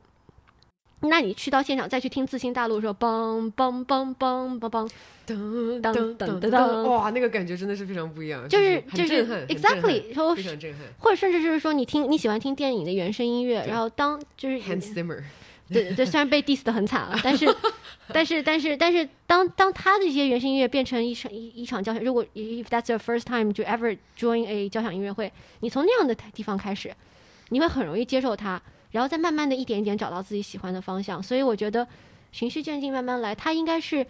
那你去到现场再去听《自信大陆》的时候，梆梆梆梆梆梆，噔噔噔噔噔哇，那个感觉真的是非常不一样，就是就是 exactly 说非常震撼。或者甚至就是说你听你喜欢听电影的原声音乐，然后当就是 Hans Zimmer，对对对，虽然被 diss 的很惨啊，但是 但是但是但是当当他的一些原声音乐变成一场一一场交响，如果 if that's your first time to ever join a 交响音乐会，你从那样的地方开始，你会很容易接受它，然后再慢慢的一点一点找到自己喜欢的方向。所以我觉得循序渐进，慢慢来，它应该是。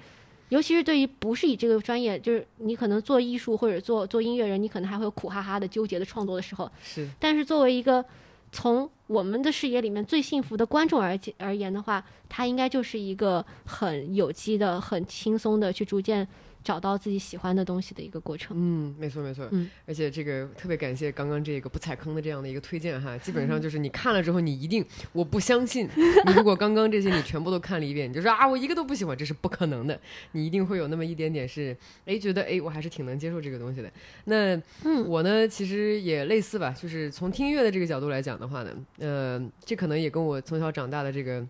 尤其是对于不是以这个专业，就是你可能做艺术或者做做音乐人，你可能还会有苦哈哈的纠结的创作的时候，是但是作为一个从我们的视野里面最幸福的观众而而言的话，它应该就是一个很有机的、很轻松的去逐渐找到自己喜欢的东西的一个过程。嗯，没错没错，嗯，而且这个特别感谢刚刚这个不踩坑的这样的一个推荐哈，基本上就是你看了之后，你一定我不相信，你如果刚刚这些你全部都看了一遍，你就说啊我一个都不喜欢，这是不可能的，你一定会有那么一点点是哎觉得哎我还是挺能接受这个东西的。那嗯我呢其实也类似吧，就是从听音乐的这个角度来讲的话呢，呃，这可能也跟我从小长大的这个。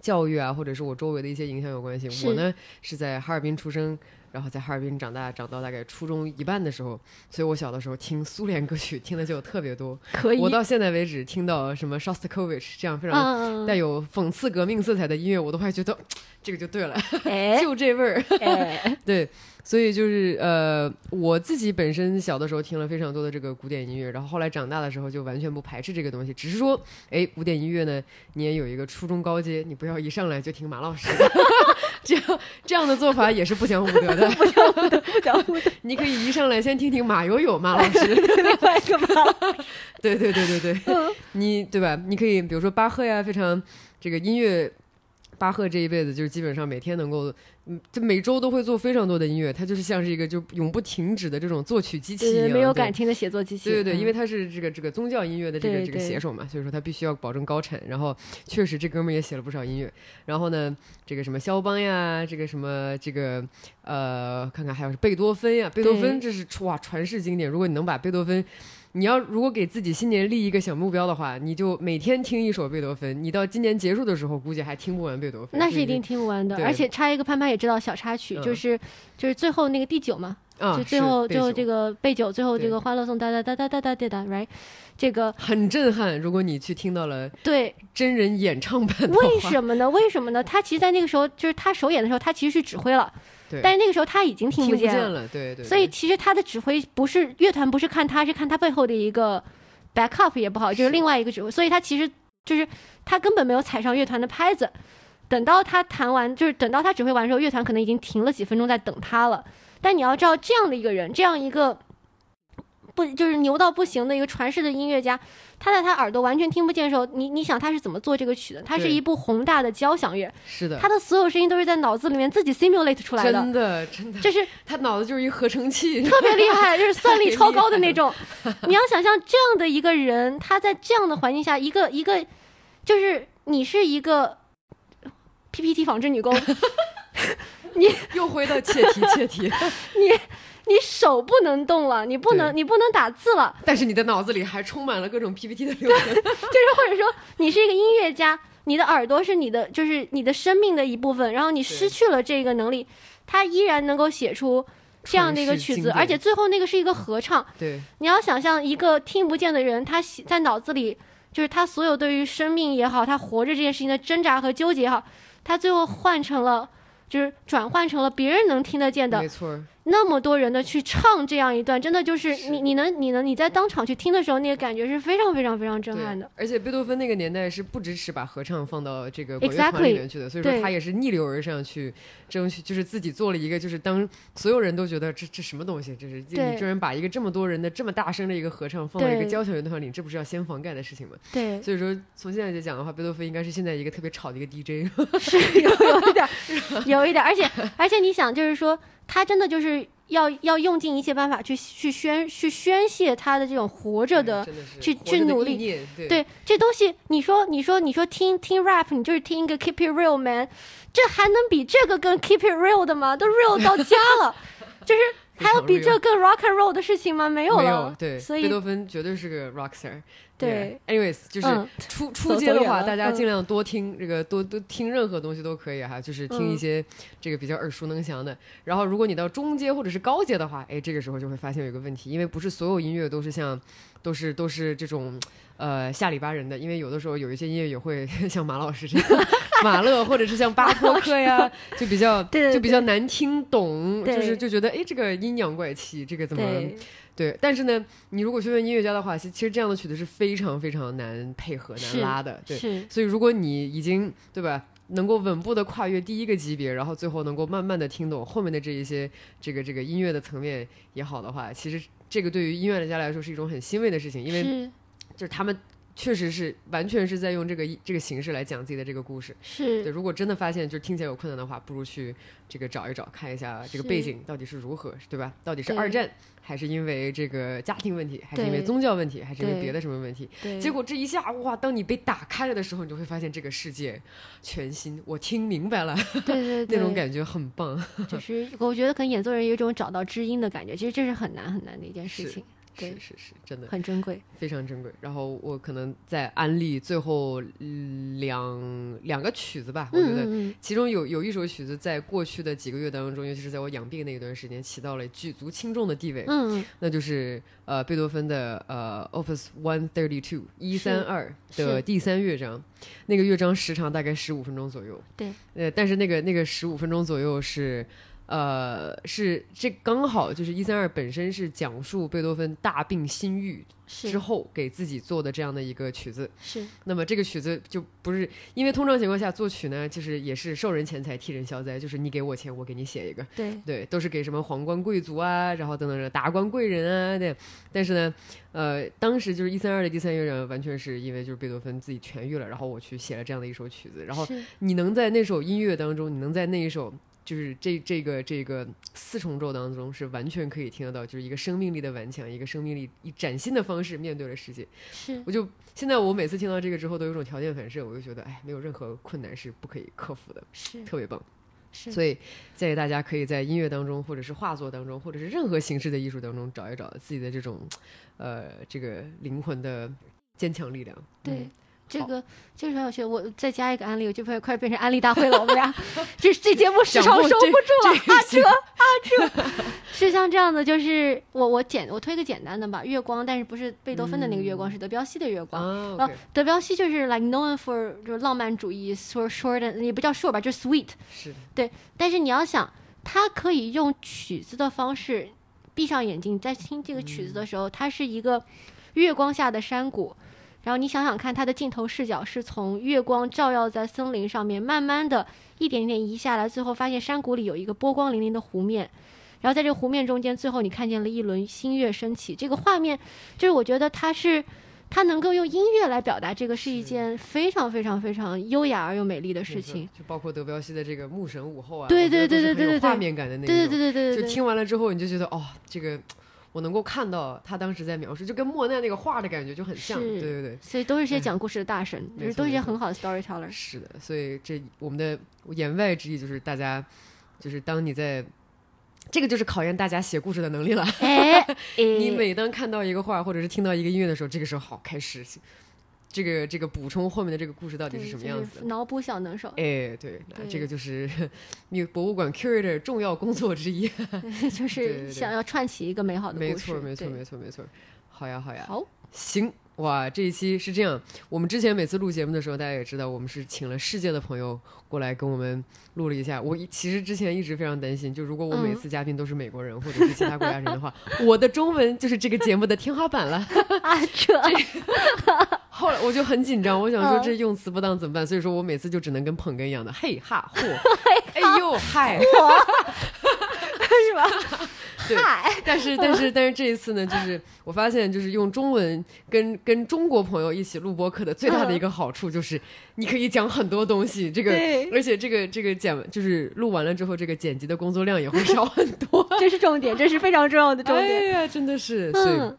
教育啊，或者是我周围的一些影响有关系。我呢是在哈尔滨出生，然后在哈尔滨长大，长到大概初中一半的时候，所以我小的时候听苏联歌曲听的就特别多。可以，我到现在为止听到什么 Shostakovich 这样非常嗯，带有讽刺革命色彩的音乐，我都还觉得这个就对了，哎。就这味儿。哎，对，所以就是呃，我自己本身小的时候听了非常多的这个古典音乐，然后后来长大的时候就完全不排斥这个东西，只是说，哎，古典音乐呢，你也有一个初中高阶，你不要一上来就听马老师。的，这样这样的做法也是不讲武德的。不讲武德，不讲武德，你可以一上来先听听马友友马老师，另外一个吧。对对对对对，嗯你对吧？你可以比如说巴赫呀，非常这个音乐。巴赫这一辈子就是基本上每天能够，嗯，就每周都会做非常多的音乐，它就是像是一个就永不停止的这种作曲机器对对，一样，没有感情的写作机器。对对对，因为嗯他是这个这个宗教音乐的这个这个写手嘛，所以说他必须要保证高产。然后确实这哥们儿也写了不少音乐。然后呢，这个什么肖邦呀，这个什么这个呃，看看还有是贝多芬呀，贝多芬这是哇传世经典。如果你能把贝多芬，你要如果给自己新年立一个小目标的话，你就每天听一首贝多芬。你到今年结束的时候，估计还听不完贝多芬。那是一定听不完的，而且插一个潘潘也知道小插曲，嗯就是就是最后那个第九嘛，啊，就最后是最后这个个备酒，最后这个欢乐颂哒哒哒哒哒哒哒哒，right？这个很震撼。如果你去听到了对，真人演唱版，为什么呢？为什么呢？他其实，在那个时候，就是他首演的时候，他其实是指挥了，对但是那个时候他已经听听不见见了？对对，所以其实他的指挥不是乐团，不是看他，是看他背后的一个 backup 也不好，就是是另外一个指挥。所以他其实就是他根本没有踩上乐团的拍子。等到他弹完，就是等到他指挥完的时候，乐团可能已经停了几分钟在等他了。但你要知道，这样的一个人，这样一个不就是牛到不行的一个传世的音乐家，他在他耳朵完全听不见的时候，你你想他是怎么做这个曲的？他是一部宏大的交响乐，是的，他的所有声音都是在脑子里面自己 simulate 出来的，真的真的，这是他脑子就是一合成器，特别厉害，就是算力超高的那种。你要想象这样的一个人，他在这样的环境下，一个一个，就是你是一个 PPT 纺织女工，你 又回到切题切题，你你手不能动了，你不能你不能打字了，但是你的脑子里还充满了各种 PPT 的流程。就是或者说你是一个音乐家，你的耳朵是你的就是你的生命的一部分，然后你失去了这个能力，他依然能够写出这样的一个曲子，而且最后那个是一个合唱。对，你要想象一个听不见的人，他写在脑子里，就是他所有对于生命也好，他活着这件事情的挣扎和纠结也好，他最后换成了，就是转换成了别人能听得见的，那么多人的去唱这样一段，真的就是是你你能你能你在当场去听的时候，那个感觉是非常非常非常震撼的。而且贝多芬那个年代是不支持把合唱放到这个管乐团里面去的，所以说他也是逆流而上去争取，就是自己做了一个，就是当所有人都觉得这这什么东西，这是你居然把一个这么多人的这么大声的一个合唱放到一个交响乐团里，这不是要先防盖的事情吗？对，所以说从现在来讲的话，贝多芬应该是现在一个特别吵的一个 DJ。是有有一点儿，有一点儿，而且而且你想，就是说他真的就是要要用尽一切办法去去宣去宣泄他的这种活着的去去努力对对这东西，你说你说你说听听 rap，你就是听一个 keep it real man，这还能比这个更 keep it real 的吗？都 real 到家了，就是还有比这更 rock and roll 的事情吗？没有没了有，对，所以贝多芬绝对是个 rock star。对，anyways，就是嗯出出走街的话，大家尽量多听这个，多多听任何东西都可以哈，就是听一嗯。些这个比较耳熟能详的。然后，如果你到中阶或者是高阶的话，哎，这个时候就会发现有一个问题，因为不是所有音乐都是像，都是都是这种。呃，下里巴人的，因为有的时候有一些音乐也会 像马老师这样，马勒或者是像巴托克呀，就比较就比较难听懂，就是就觉得哎，这个阴阳怪气，这个怎么对对，但是呢，你如果去问音乐家的话，其其实这样的曲子是非常非常难配合、难拉的。对，是所以如果你已经对吧，能够稳步的跨越第一个级别，然后最后能够慢慢的听懂后面的这一些这个这个音乐的层面也好的话，其实这个对于音乐家来说是一种很欣慰的事情，因为就是他们确实是完全是在用这个这个形式来讲自己的这个故事。是对，如果真的发现就是听起来有困难的话，不如去这个找一找，看一下这个背景到底是如何，对吧？到底是二战，还是因为这个家庭问题，还是因为宗教问题，还是因为别的什么问题？对，结果这一下哇，当你被打开了的时候，你就会发现这个世界全新，我听明白了，对对对 那种感觉很棒。就是我觉得可能演奏人有一种找到知音的感觉，其实这是很难很难的一件事情，对是是是，真的很珍贵。非常珍贵。然后我可能在安利最后嗯两两个曲子吧，我觉得其中有有一首曲子，在过去的几个月当中，尤其是在我养病那一段时间，起到了举足轻重的地位。嗯，那就是呃贝多芬的呃 Opus One Thirty Two 一三二的第三乐章，那个乐章时长大概十五分钟左右。对，呃，但是那个那个十五分钟左右是。呃，是这刚好就是一三二本身是讲述贝多芬大病心愈之后给自己做的这样的一个曲子，是。那么这个曲子就不是因为通常情况下作曲呢，就是也是受人钱财替人消灾，就是你给我钱，我给你写一个，对。对，都是给什么皇冠贵族啊，然后等等的达官贵人啊，对。但是呢，呃，当时就是一三二的第三乐章，完全是因为就是贝多芬自己痊愈了，然后我去写了这样的一首曲子，然后你能在那首音乐当中，你能在那一首。就是这这个这个四重奏当中，是完全可以听得到，就是一个生命力的顽强，一个生命力以崭新的方式面对了世界。是我就现在我每次听到这个之后，都有种条件反射，我就觉得，哎，没有任何困难是不可以克服的，是特别棒。是，所以建议大家可以在音乐当中，或者是画作当中，或者是任何形式的艺术当中，找一找自己的这种，呃，这个灵魂的坚强力量。对嗯。这个这个很有趣，我再加一个案例，我就快快变成安利大会了。我们俩 这这节目时长收不住了阿哲阿哲是像这样的，就是我我简我推个简单的吧，月光，但是不是贝多芬的那个月光，是德彪西的月光。啊德彪西就是 like known for 就是浪漫主义，short short 也不叫 short 吧，就是 sweet。是的，对，但是你要想，他可以用曲子的方式，闭上眼睛在听这个曲子的时候，它是一个月光下的山谷。然后你想想看，它的镜头视角是从月光照耀在森林上面，慢慢的一点点移下来，最后发现山谷里有一个波光粼粼的湖面。然后在这个湖面中间，最后你看见了一轮新月升起。这个画面，就是我觉得它是，它能够用音乐来表达这个，是一件非常非常非常优雅而又美丽的事情。，就包括德彪西的这个牧神午后啊，对对对对对对画面感的那种。对对对对对对，就听完了之后，你就觉得哦，这个我能够看到他当时在描述，就跟莫奈那个画的感觉就很像。对对对，所以都是些讲故事的大神，就是都是些没错没错很好的 storyteller。是的。所以这我们的言外之意就是，大家就是当你在。这个就是考验大家写故事的能力了。哎，你哎每当看到一个画，或者是听到一个音乐的时候，这个时候好开始，这个这个补充后面的这个故事到底是什么样子的。脑补小能手，哎，对，那这个就是你博物馆 curator 重要工作之一。就是想要串起一个美好的故事。没错，没错，没错，没错。好呀，好呀。好，行，哇，这一期是这样。我们之前每次录节目的时候，大家也知道，我们是请了世界的朋友过来跟我们录了一下。我一其实之前一直非常担心，就如果我每嗯次嘉宾都是美国人或者是其他国家人的话，我的中文就是这个节目的天花板了。啊，这后来我就很紧张，我想说嗯这用词不当怎么办？所以说我每次就只能跟捧哏一样的，嘿哈嚯，哎呦嗨。是吧？对嗨，但是但是但是这一次呢，就是我发现，就是用中文跟跟中国朋友一起录播客的最大的一个好处就是，你可以讲很多东西。这个对而且这个这个剪就是录完了之后，这个剪辑的工作量也会少很多。这是重点，这是非常重要的重哎点。呀，真的是，所以嗯，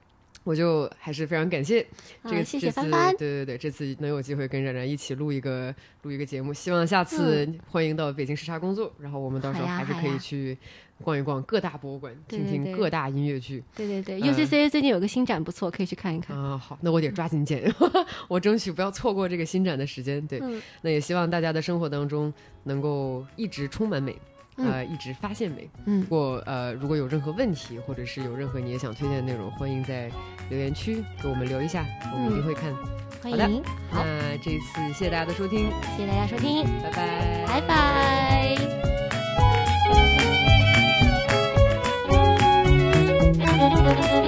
我就还是非常感谢这个、啊谢谢这次对对对，这次能有机会跟冉冉一起录一个录一个节目，希望下次欢迎到北京视察工作，然后我们到时候还是可以去逛一逛各大博物馆，听对对对。听各大音乐剧。对对对。嗯，UCC 最近有个新展不错，可以去看一看。啊，好，那我得抓紧剪，我争取不要错过这个新展的时间。对，嗯。那也希望大家的生活当中能够一直充满美，呃一直发现美嗯如过呃如果有任何问题或者是有任何你也想推荐的内容欢迎在留言区给我们留一下我们一定会看欢迎好那这一次谢谢大家的收听谢谢大家收听拜拜拜拜。